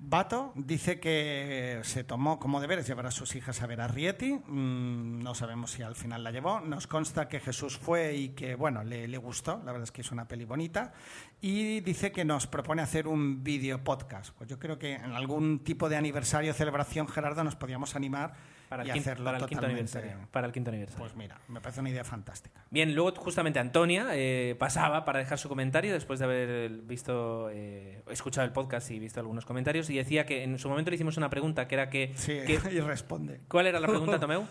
Bato dice que se tomó como deberes llevar a sus hijas a ver a Rieti. Mm, no sabemos si al final la llevó. Nos consta que Jesús fue y que, bueno, le, le gustó. La verdad es que es una peli bonita. Y dice que nos propone hacer un vídeo podcast. Pues yo creo que en algún tipo de aniversario celebración, Gerardo, nos podíamos animar para y el, quinto, hacerlo para el quinto totalmente. aniversario. Para el quinto aniversario. Pues mira, me parece una idea fantástica. Bien, luego justamente Antonia eh, pasaba para dejar su comentario después de haber visto, eh, escuchado el podcast y visto algunos comentarios y decía que en su momento le hicimos una pregunta que era que... Sí, que- [LAUGHS] y responde. ¿Cuál era la pregunta, [LAUGHS] Tomeu?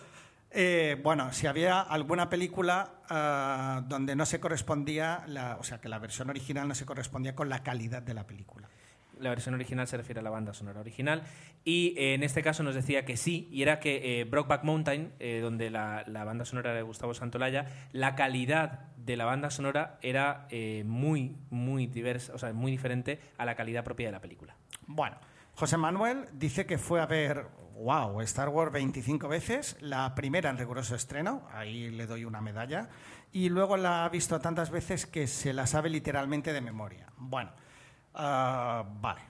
Eh, bueno, si había alguna película ah, donde no se correspondía, la, o sea, que la versión original no se correspondía con la calidad de la película. La versión original se refiere a la banda sonora original. Y eh, en este caso nos decía que sí, y era que eh, Brokeback Mountain, eh, donde la, la banda sonora de Gustavo Santolaya, la calidad de la banda sonora era muy, muy diversa, o sea, muy diferente a la calidad propia de la película. Bueno, José Manuel dice que fue a ver, wow, Star Wars 25 veces, la primera en riguroso estreno, ahí le doy una medalla, y luego la ha visto tantas veces que se la sabe literalmente de memoria. Bueno, ah, vale.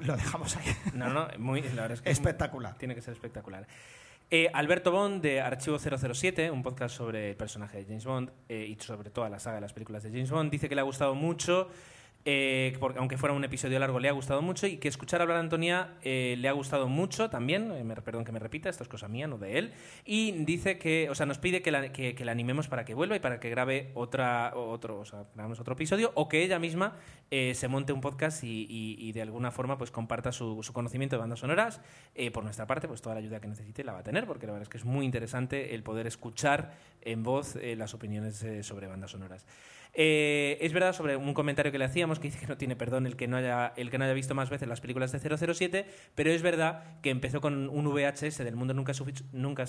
Lo dejamos ahí. No, no, muy, la verdad es que Espectacular. Tiene que ser espectacular. Eh, Alberto Bond de Archivo 007, un podcast sobre el personaje de James Bond eh, y sobre toda la saga de las películas de James Bond, dice que le ha gustado mucho, eh, porque aunque fuera un episodio largo, le ha gustado mucho y que escuchar hablar a Antonia eh, le ha gustado mucho también. eh, me- perdón que me repita, esto es cosa mía, no de él. Y dice que, o sea, nos pide que la, que, la animemos para que vuelva y para que grabe otra, otro, o sea, grabemos otro episodio o que ella misma eh, se monte un podcast y, y- de alguna forma pues comparta su, su conocimiento de bandas sonoras. Por nuestra parte, pues toda la ayuda que necesite la va a tener, porque la verdad es que es muy interesante el poder escuchar en voz las opiniones sobre bandas sonoras. Eh, es verdad sobre un comentario que le hacíamos que dice que no tiene perdón el que no haya el que no haya visto más veces las películas de 007, pero es verdad que empezó con un VHS del mundo nunca nunca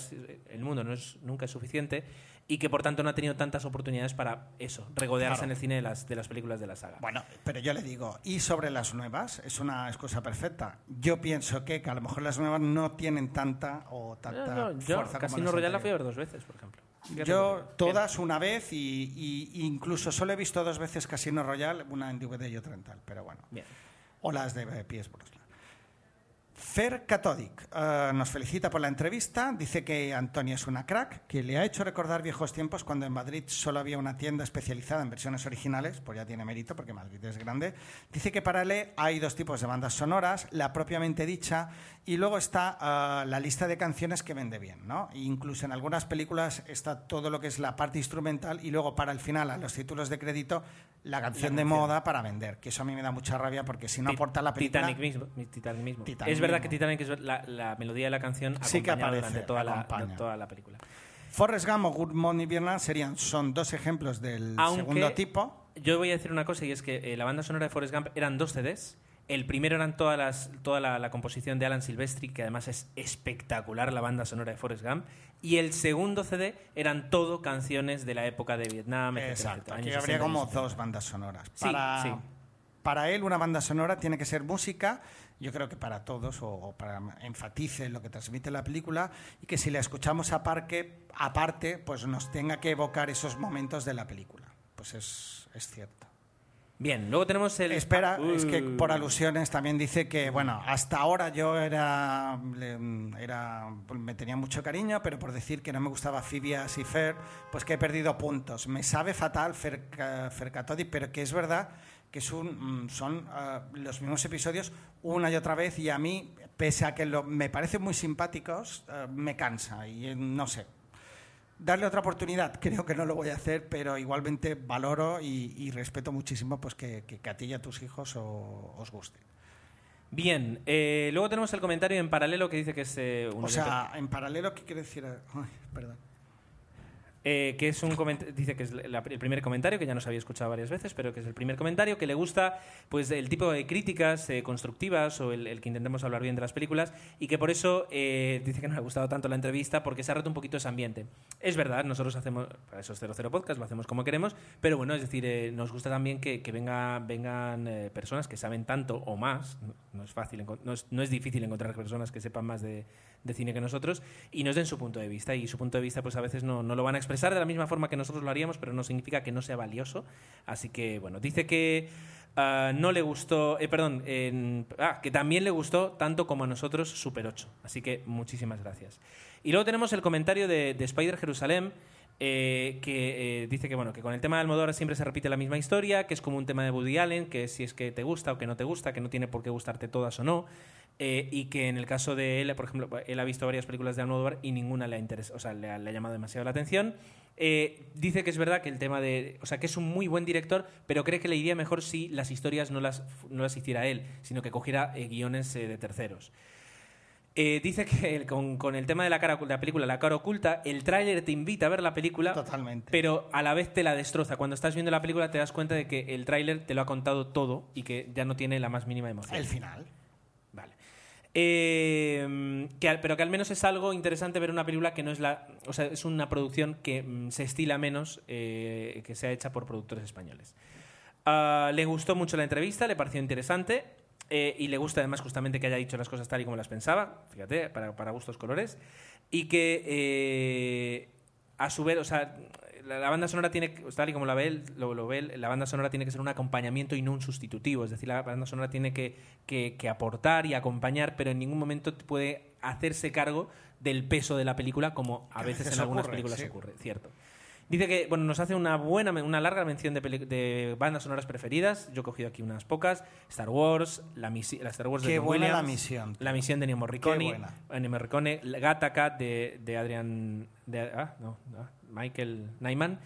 el mundo no es nunca es suficiente y que por tanto no ha tenido tantas oportunidades para eso, regodearse Claro. en el cine de las de las películas de la saga. Bueno, pero yo le digo, y sobre las nuevas, es una excusa perfecta. Yo pienso que, que a lo mejor las nuevas no tienen tanta o tanta No, no, yo fuerza Casino Royale la fui a ver dos veces, por ejemplo. Yo todas una vez y, y- incluso solo he visto dos veces Casino Royale, una en DVD y otra en tal, pero bueno. Bien. O las de Pies Brosnan. Fer Catodic eh, nos felicita por la entrevista, dice que Antonia es una crack, que le ha hecho recordar viejos tiempos cuando en Madrid solo había una tienda especializada en versiones originales, pues ya tiene mérito porque Madrid es grande. Dice que para él hay dos tipos de bandas sonoras, la propiamente dicha y luego está eh, la lista de canciones que vende bien, ¿no? E incluso en algunas películas está todo lo que es la parte instrumental y luego para el final, a los títulos de crédito, la canción de canción. moda para vender, que eso a mí me da mucha rabia porque si no aporta la película... Titanic mismo. mi- Titanic mismo. Titanic es verdad que Titanic es la, la melodía de la canción Sí que aparece, durante toda la, acompaña. toda la película. Forrest Gump o Good Morning Vietnam serían, son dos ejemplos del Aunque segundo tipo. Yo voy a decir una cosa y es que eh, la banda sonora de Forrest Gump eran dos CDs. El primero eran todas las, toda la, la composición de Alan Silvestri, que además es espectacular la banda sonora de Forrest Gump. Y el segundo CD eran todo canciones de la época de Vietnam, etcétera, Exacto, etcétera, aquí años habría 60 y como 70. dos bandas sonoras. Sí, Para, sí. para él una banda sonora tiene que ser música, yo creo que para todos, o, o para enfatice lo que transmite la película, y que si la escuchamos aparte, aparte pues nos tenga que evocar esos momentos de la película. Pues es, es cierto. Bien, luego tenemos el... Espera, Uh. es que por alusiones también dice que, bueno, hasta ahora yo era, era, me tenía mucho cariño, pero por decir que no me gustaba Fibias y Fer, pues que he perdido puntos. Me sabe fatal Fer, Ca- Fer Catodi, pero que es verdad que mm, son ah, los mismos episodios una y otra vez y a mí, pese a que lo- me parecen muy simpáticos, ah, me cansa y eh, no sé. Darle otra oportunidad, [LAUGHS] creo que no lo voy a hacer, pero igualmente valoro y, y respeto muchísimo pues que, que- que a ti y a tus hijos o- os guste. Bien, eh, luego tenemos el comentario en paralelo que dice que es eh, un O sea, en paralelo, ¿qué quiere decir? Ay, perdón. Eh, que es un dice que es la- el primer comentario que ya nos había escuchado varias veces pero que es el primer comentario que le gusta pues el tipo de críticas eh, constructivas o el, el que intentemos hablar bien de las películas y que por eso eh, dice que no le ha gustado tanto la entrevista porque se ha roto un poquito ese ambiente. Es verdad nosotros hacemos para esos 00 podcast lo hacemos como queremos pero bueno es decir eh, nos gusta también que, que venga, vengan eh, personas que saben tanto o más no, no es fácil no es, no es difícil encontrar personas que sepan más de, de cine que nosotros y nos den su punto de vista y su punto de vista pues a veces no, no lo van a expresar expresar de la misma forma que nosotros lo haríamos, pero no significa que no sea valioso. Así que, bueno, dice que ah, no le gustó, eh, perdón, ah, que también le gustó tanto como a nosotros Super 8. Así que muchísimas gracias. Y luego tenemos el comentario de, de Spider Jerusalén. eh, que eh, dice que bueno que con el tema de Almodóvar siempre se repite la misma historia, que es como un tema de Woody Allen, que si es que te gusta o que no te gusta, que no tiene por qué gustarte todas o no, eh, y que en el caso de él, por ejemplo, él ha visto varias películas de Almodóvar y ninguna le ha o sea, le ha, le ha llamado demasiado la atención. Eh, dice que es verdad que el tema de, o sea, que es un muy buen director, pero cree que le iría mejor si las historias no las, no las hiciera él, sino que cogiera eh, guiones eh, de terceros. Eh, dice que el- con, con el tema de la, cara, de la película La cara oculta, el tráiler te invita a ver la película, Totalmente. pero a la vez te la destroza. Cuando estás viendo la película te das cuenta de que el tráiler te lo ha contado todo y que ya no tiene la más mínima emoción. El final. Eh, que pero que al menos es algo interesante ver una película que no es la. O sea, es una producción que mm, se estila menos eh, que sea hecha por productores españoles. Ah, le gustó mucho la entrevista, le pareció interesante. eh, y le gusta además justamente que haya dicho las cosas tal y como las pensaba, fíjate, para, para gustos colores. Y que eh, a su vez, o sea, la, la banda sonora tiene, que- tal y como la ve él, lo, lo ve él, la banda sonora tiene que ser un acompañamiento y no un sustitutivo. Es decir, la banda sonora tiene que, que- que aportar y acompañar, pero en ningún momento puede hacerse cargo del peso de la película, como a veces, en algunas ocurre, películas sí. ocurre, cierto. Dice que bueno, nos hace una buena, una larga mención de, de bandas sonoras preferidas. Yo he cogido aquí unas pocas. Star Wars, la, la Star Wars de Qué John buena la misión. La misión de Ennio Morricone. Qué buena. Ennio Morricone, Gattaca de, de Adrian... De, ah, no, ah, Michael Nyman.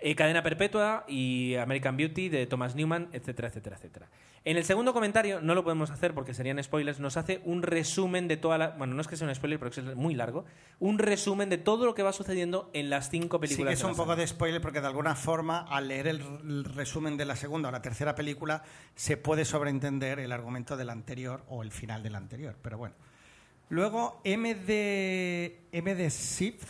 eh, Cadena Perpetua y American Beauty de Thomas Newman, etcétera, etcétera, etcétera. En el segundo comentario, no lo podemos hacer porque serían spoilers, nos hace un resumen de toda la... Bueno, no es que sea un spoiler, porque es muy largo. Un resumen de todo lo que va sucediendo en las cinco Sí películas. que es un poco de spoiler porque de alguna forma al leer el, resumen de la segunda o la tercera película se puede sobreentender el argumento del anterior o el final del anterior. Pero bueno. Luego MD, MD Sith,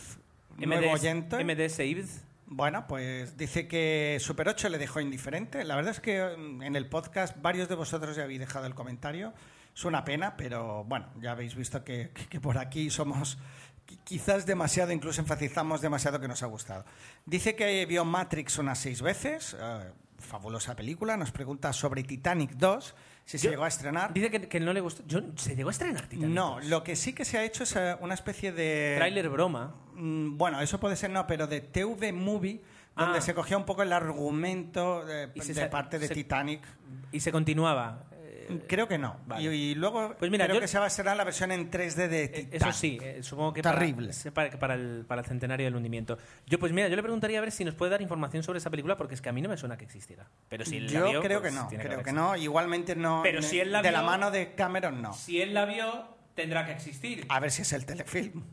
nuevo oyente. MD Saved. Bueno, pues dice que Super 8 le dejó indiferente. La verdad es que mm, en el podcast varios de vosotros ya habéis dejado el comentario. Es una pena, pero bueno, ya habéis visto que, que- que por aquí somos qui- quizás demasiado, incluso enfatizamos demasiado que nos ha gustado. Dice que vio Matrix unas seis veces. eh, fabulosa película. Nos pregunta sobre Titanic 2, si se llegó a estrenar. Dice que, que no le gustó. Yo- ¿Se llegó a estrenar Titanic? No, lo que sí que se ha hecho es eh, una especie de... Trailer broma. Mm, Bueno, eso puede ser no, pero de TV Movie, donde Ah. se cogía un poco el argumento de, Y se de sa- parte de se- Titanic. Y se continuaba. Creo que no. vale. Y, y luego Pues mira, creo yo- que se va a estrenar la versión en 3D de Titanic. Eso sí, eh, supongo que Terrible. Para, para, el, para el centenario del hundimiento. Yo, pues mira, yo le preguntaría a ver si nos puede dar información sobre esa película, porque es que a mí no me suena que existiera. Pero si él la Yo vio, creo pues que no, creo que no. Igualmente no. Pero si él la de la mano de Cameron, no. Si él la vio, tendrá que existir. A ver si es el telefilm.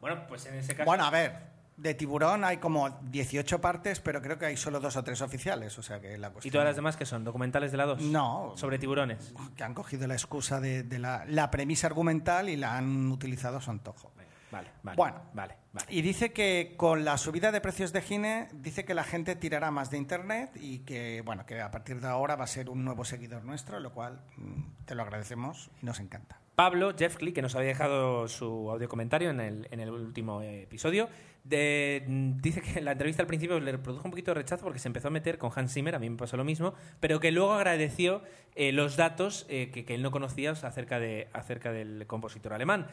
Bueno, pues en ese caso. Bueno, a ver. De tiburón hay como 18 partes, pero creo que hay solo dos o tres oficiales. O sea que la ¿Y cuestión. todas las demás que son? ¿Documentales de la 2? No. Sobre tiburones. que han cogido la excusa de, de la, la premisa argumental y la han utilizado a su antojo. Vale, vale. Bueno. vale, vale. Y dice que con la subida de precios de Gine, dice que la gente tirará más de internet y que, bueno, que a partir de ahora va a ser un nuevo seguidor nuestro, lo cual mm, te lo agradecemos y nos encanta. Pablo Jeffcley, que nos había dejado su audio comentario en el, en el último episodio, mm, dice que la entrevista al principio le produjo un poquito de rechazo porque se empezó a meter con Hans Zimmer, a mí me pasó lo mismo, pero que luego agradeció eh, los datos eh, que, él no conocía acerca, de, acerca del compositor alemán.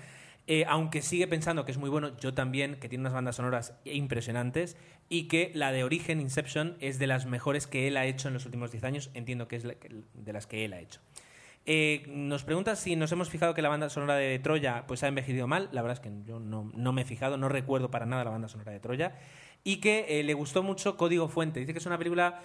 Eh, aunque sigue pensando que es muy bueno, yo también, que tiene unas bandas sonoras impresionantes y que la de Origen, Inception, es de las mejores que él ha hecho en los últimos 10 años, entiendo que es de las que él ha hecho. Eh, nos pregunta si nos hemos fijado que la banda sonora de Troya pues ha envejecido mal. La verdad es que yo no, me he fijado, no recuerdo para nada la banda sonora de Troya. Y que eh, le gustó mucho Código Fuente. Dice que es una película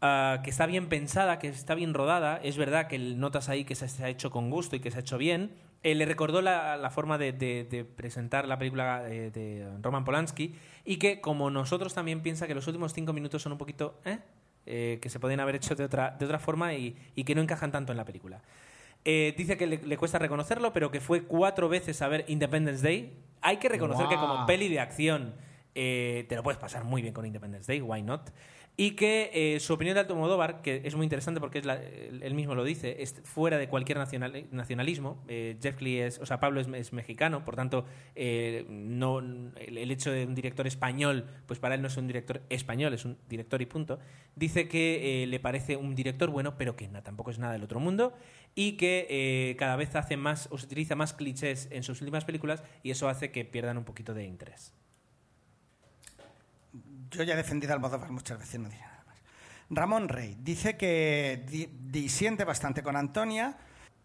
ah, que está bien pensada, que está bien rodada. Es verdad que notas ahí que se, ha hecho con gusto y que se ha hecho bien. Eh, le recordó la, la forma de, de- de presentar la película de, de Roman Polanski. Y que, como nosotros, también piensa que los últimos cinco minutos son un poquito... ¿eh? que se podían haber hecho de otra, de otra forma y, y que no encajan tanto en la película. Eh, dice que le, le cuesta reconocerlo, pero que fue cuatro veces a ver Independence Day. Hay que reconocer que como peli de acción eh, te lo puedes pasar muy bien con Independence Day, why not? Y que eh, su opinión de Almodóvar, que es muy interesante porque es la- él mismo lo dice, es fuera de cualquier nacional- nacionalismo. Eh, Jeff Lee es, o sea, Pablo es, mexicano, por tanto, eh, no, el, hecho de un director español, pues para él no es un director español, es un director y punto. Dice que le parece un director bueno, pero que tampoco es nada del otro mundo y que cada vez hace más, o se utiliza más clichés en sus últimas películas y eso hace que pierdan un poquito de interés. Yo ya he defendido a Almodóvar muchas veces, no diré nada más. Ramón Rey dice que di- disiente bastante con Antonia.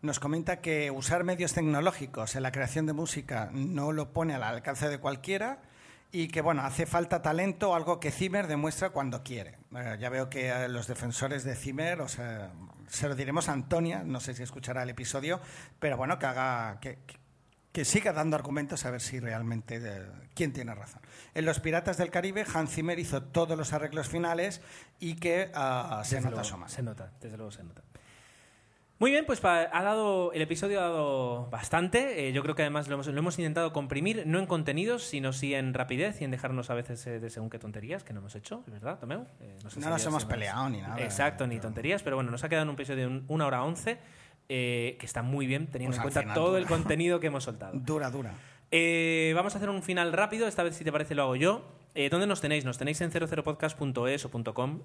Nos comenta que usar medios tecnológicos en la creación de música no lo pone al alcance de cualquiera y que bueno, hace falta talento, algo que Zimmer demuestra cuando quiere. Eh, ya veo que eh, los defensores de Zimmer, o sea, se lo diremos a Antonia, no sé si escuchará el episodio, pero bueno, que haga que, que- siga dando argumentos a ver si realmente eh, quién tiene razón. En Los Piratas del Caribe, Hans Zimmer hizo todos los arreglos finales y que ah, se Desde nota luego. Se nota, desde luego se nota. Muy bien, pues ha dado, el episodio ha dado bastante. Eh, yo creo que además lo hemos, lo hemos intentado comprimir, no en contenidos, sino sí en rapidez y en dejarnos a veces eh, de según qué tonterías que no hemos hecho, ¿verdad, Tomeu? Eh, sé No si nos hemos peleado ni nada. Exacto, ni tonterías, pero bueno, nos ha quedado en un episodio de un- una hora once, eh, que está muy bien teniendo Pues en cuenta todo el contenido que hemos soltado. [LAUGHS] Dura, dura. Eh, vamos a hacer un final rápido, esta vez si te parece lo hago yo. Eh, ¿Dónde nos tenéis? Nos tenéis en 00podcast.es o .com.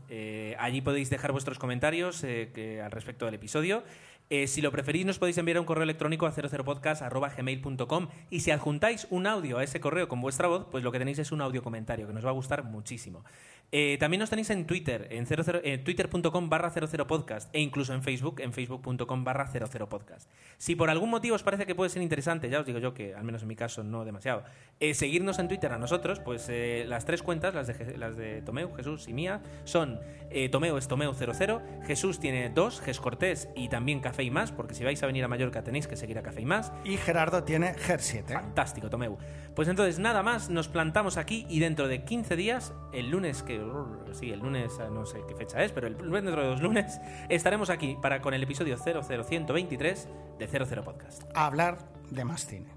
Allí podéis dejar vuestros comentarios que- al respecto del episodio. Eh, si lo preferís, nos podéis enviar un correo electrónico a 00podcast.gmail.com y si adjuntáis un audio a ese correo con vuestra voz, pues lo que tenéis es un audio comentario que nos va a gustar muchísimo. Eh, también nos tenéis en Twitter, en 00 eh, twitter.com barra 00podcast e incluso en Facebook, en facebook.com barra 00podcast. Si por algún motivo os parece que puede ser interesante, ya os digo yo que al menos en mi caso no demasiado, seguirnos en Twitter a nosotros, pues las tres cuentas, las de, las de Tomeu, Jesús y mía, son Tomeu es Tomeu00, Jesús tiene dos, Ges Cortés y también Café y Más, porque si vais a venir a Mallorca tenéis que seguir a Café y Más. Y Gerardo tiene GER7. Fantástico, Tomeu. Pues entonces nada más, nos plantamos aquí y dentro de 15 días, el lunes, que sí, el lunes, eh, no sé qué fecha es, pero el, dentro de dos lunes, [LAUGHS] estaremos aquí para con el episodio 00123 de 00 Podcast. A hablar de más cine.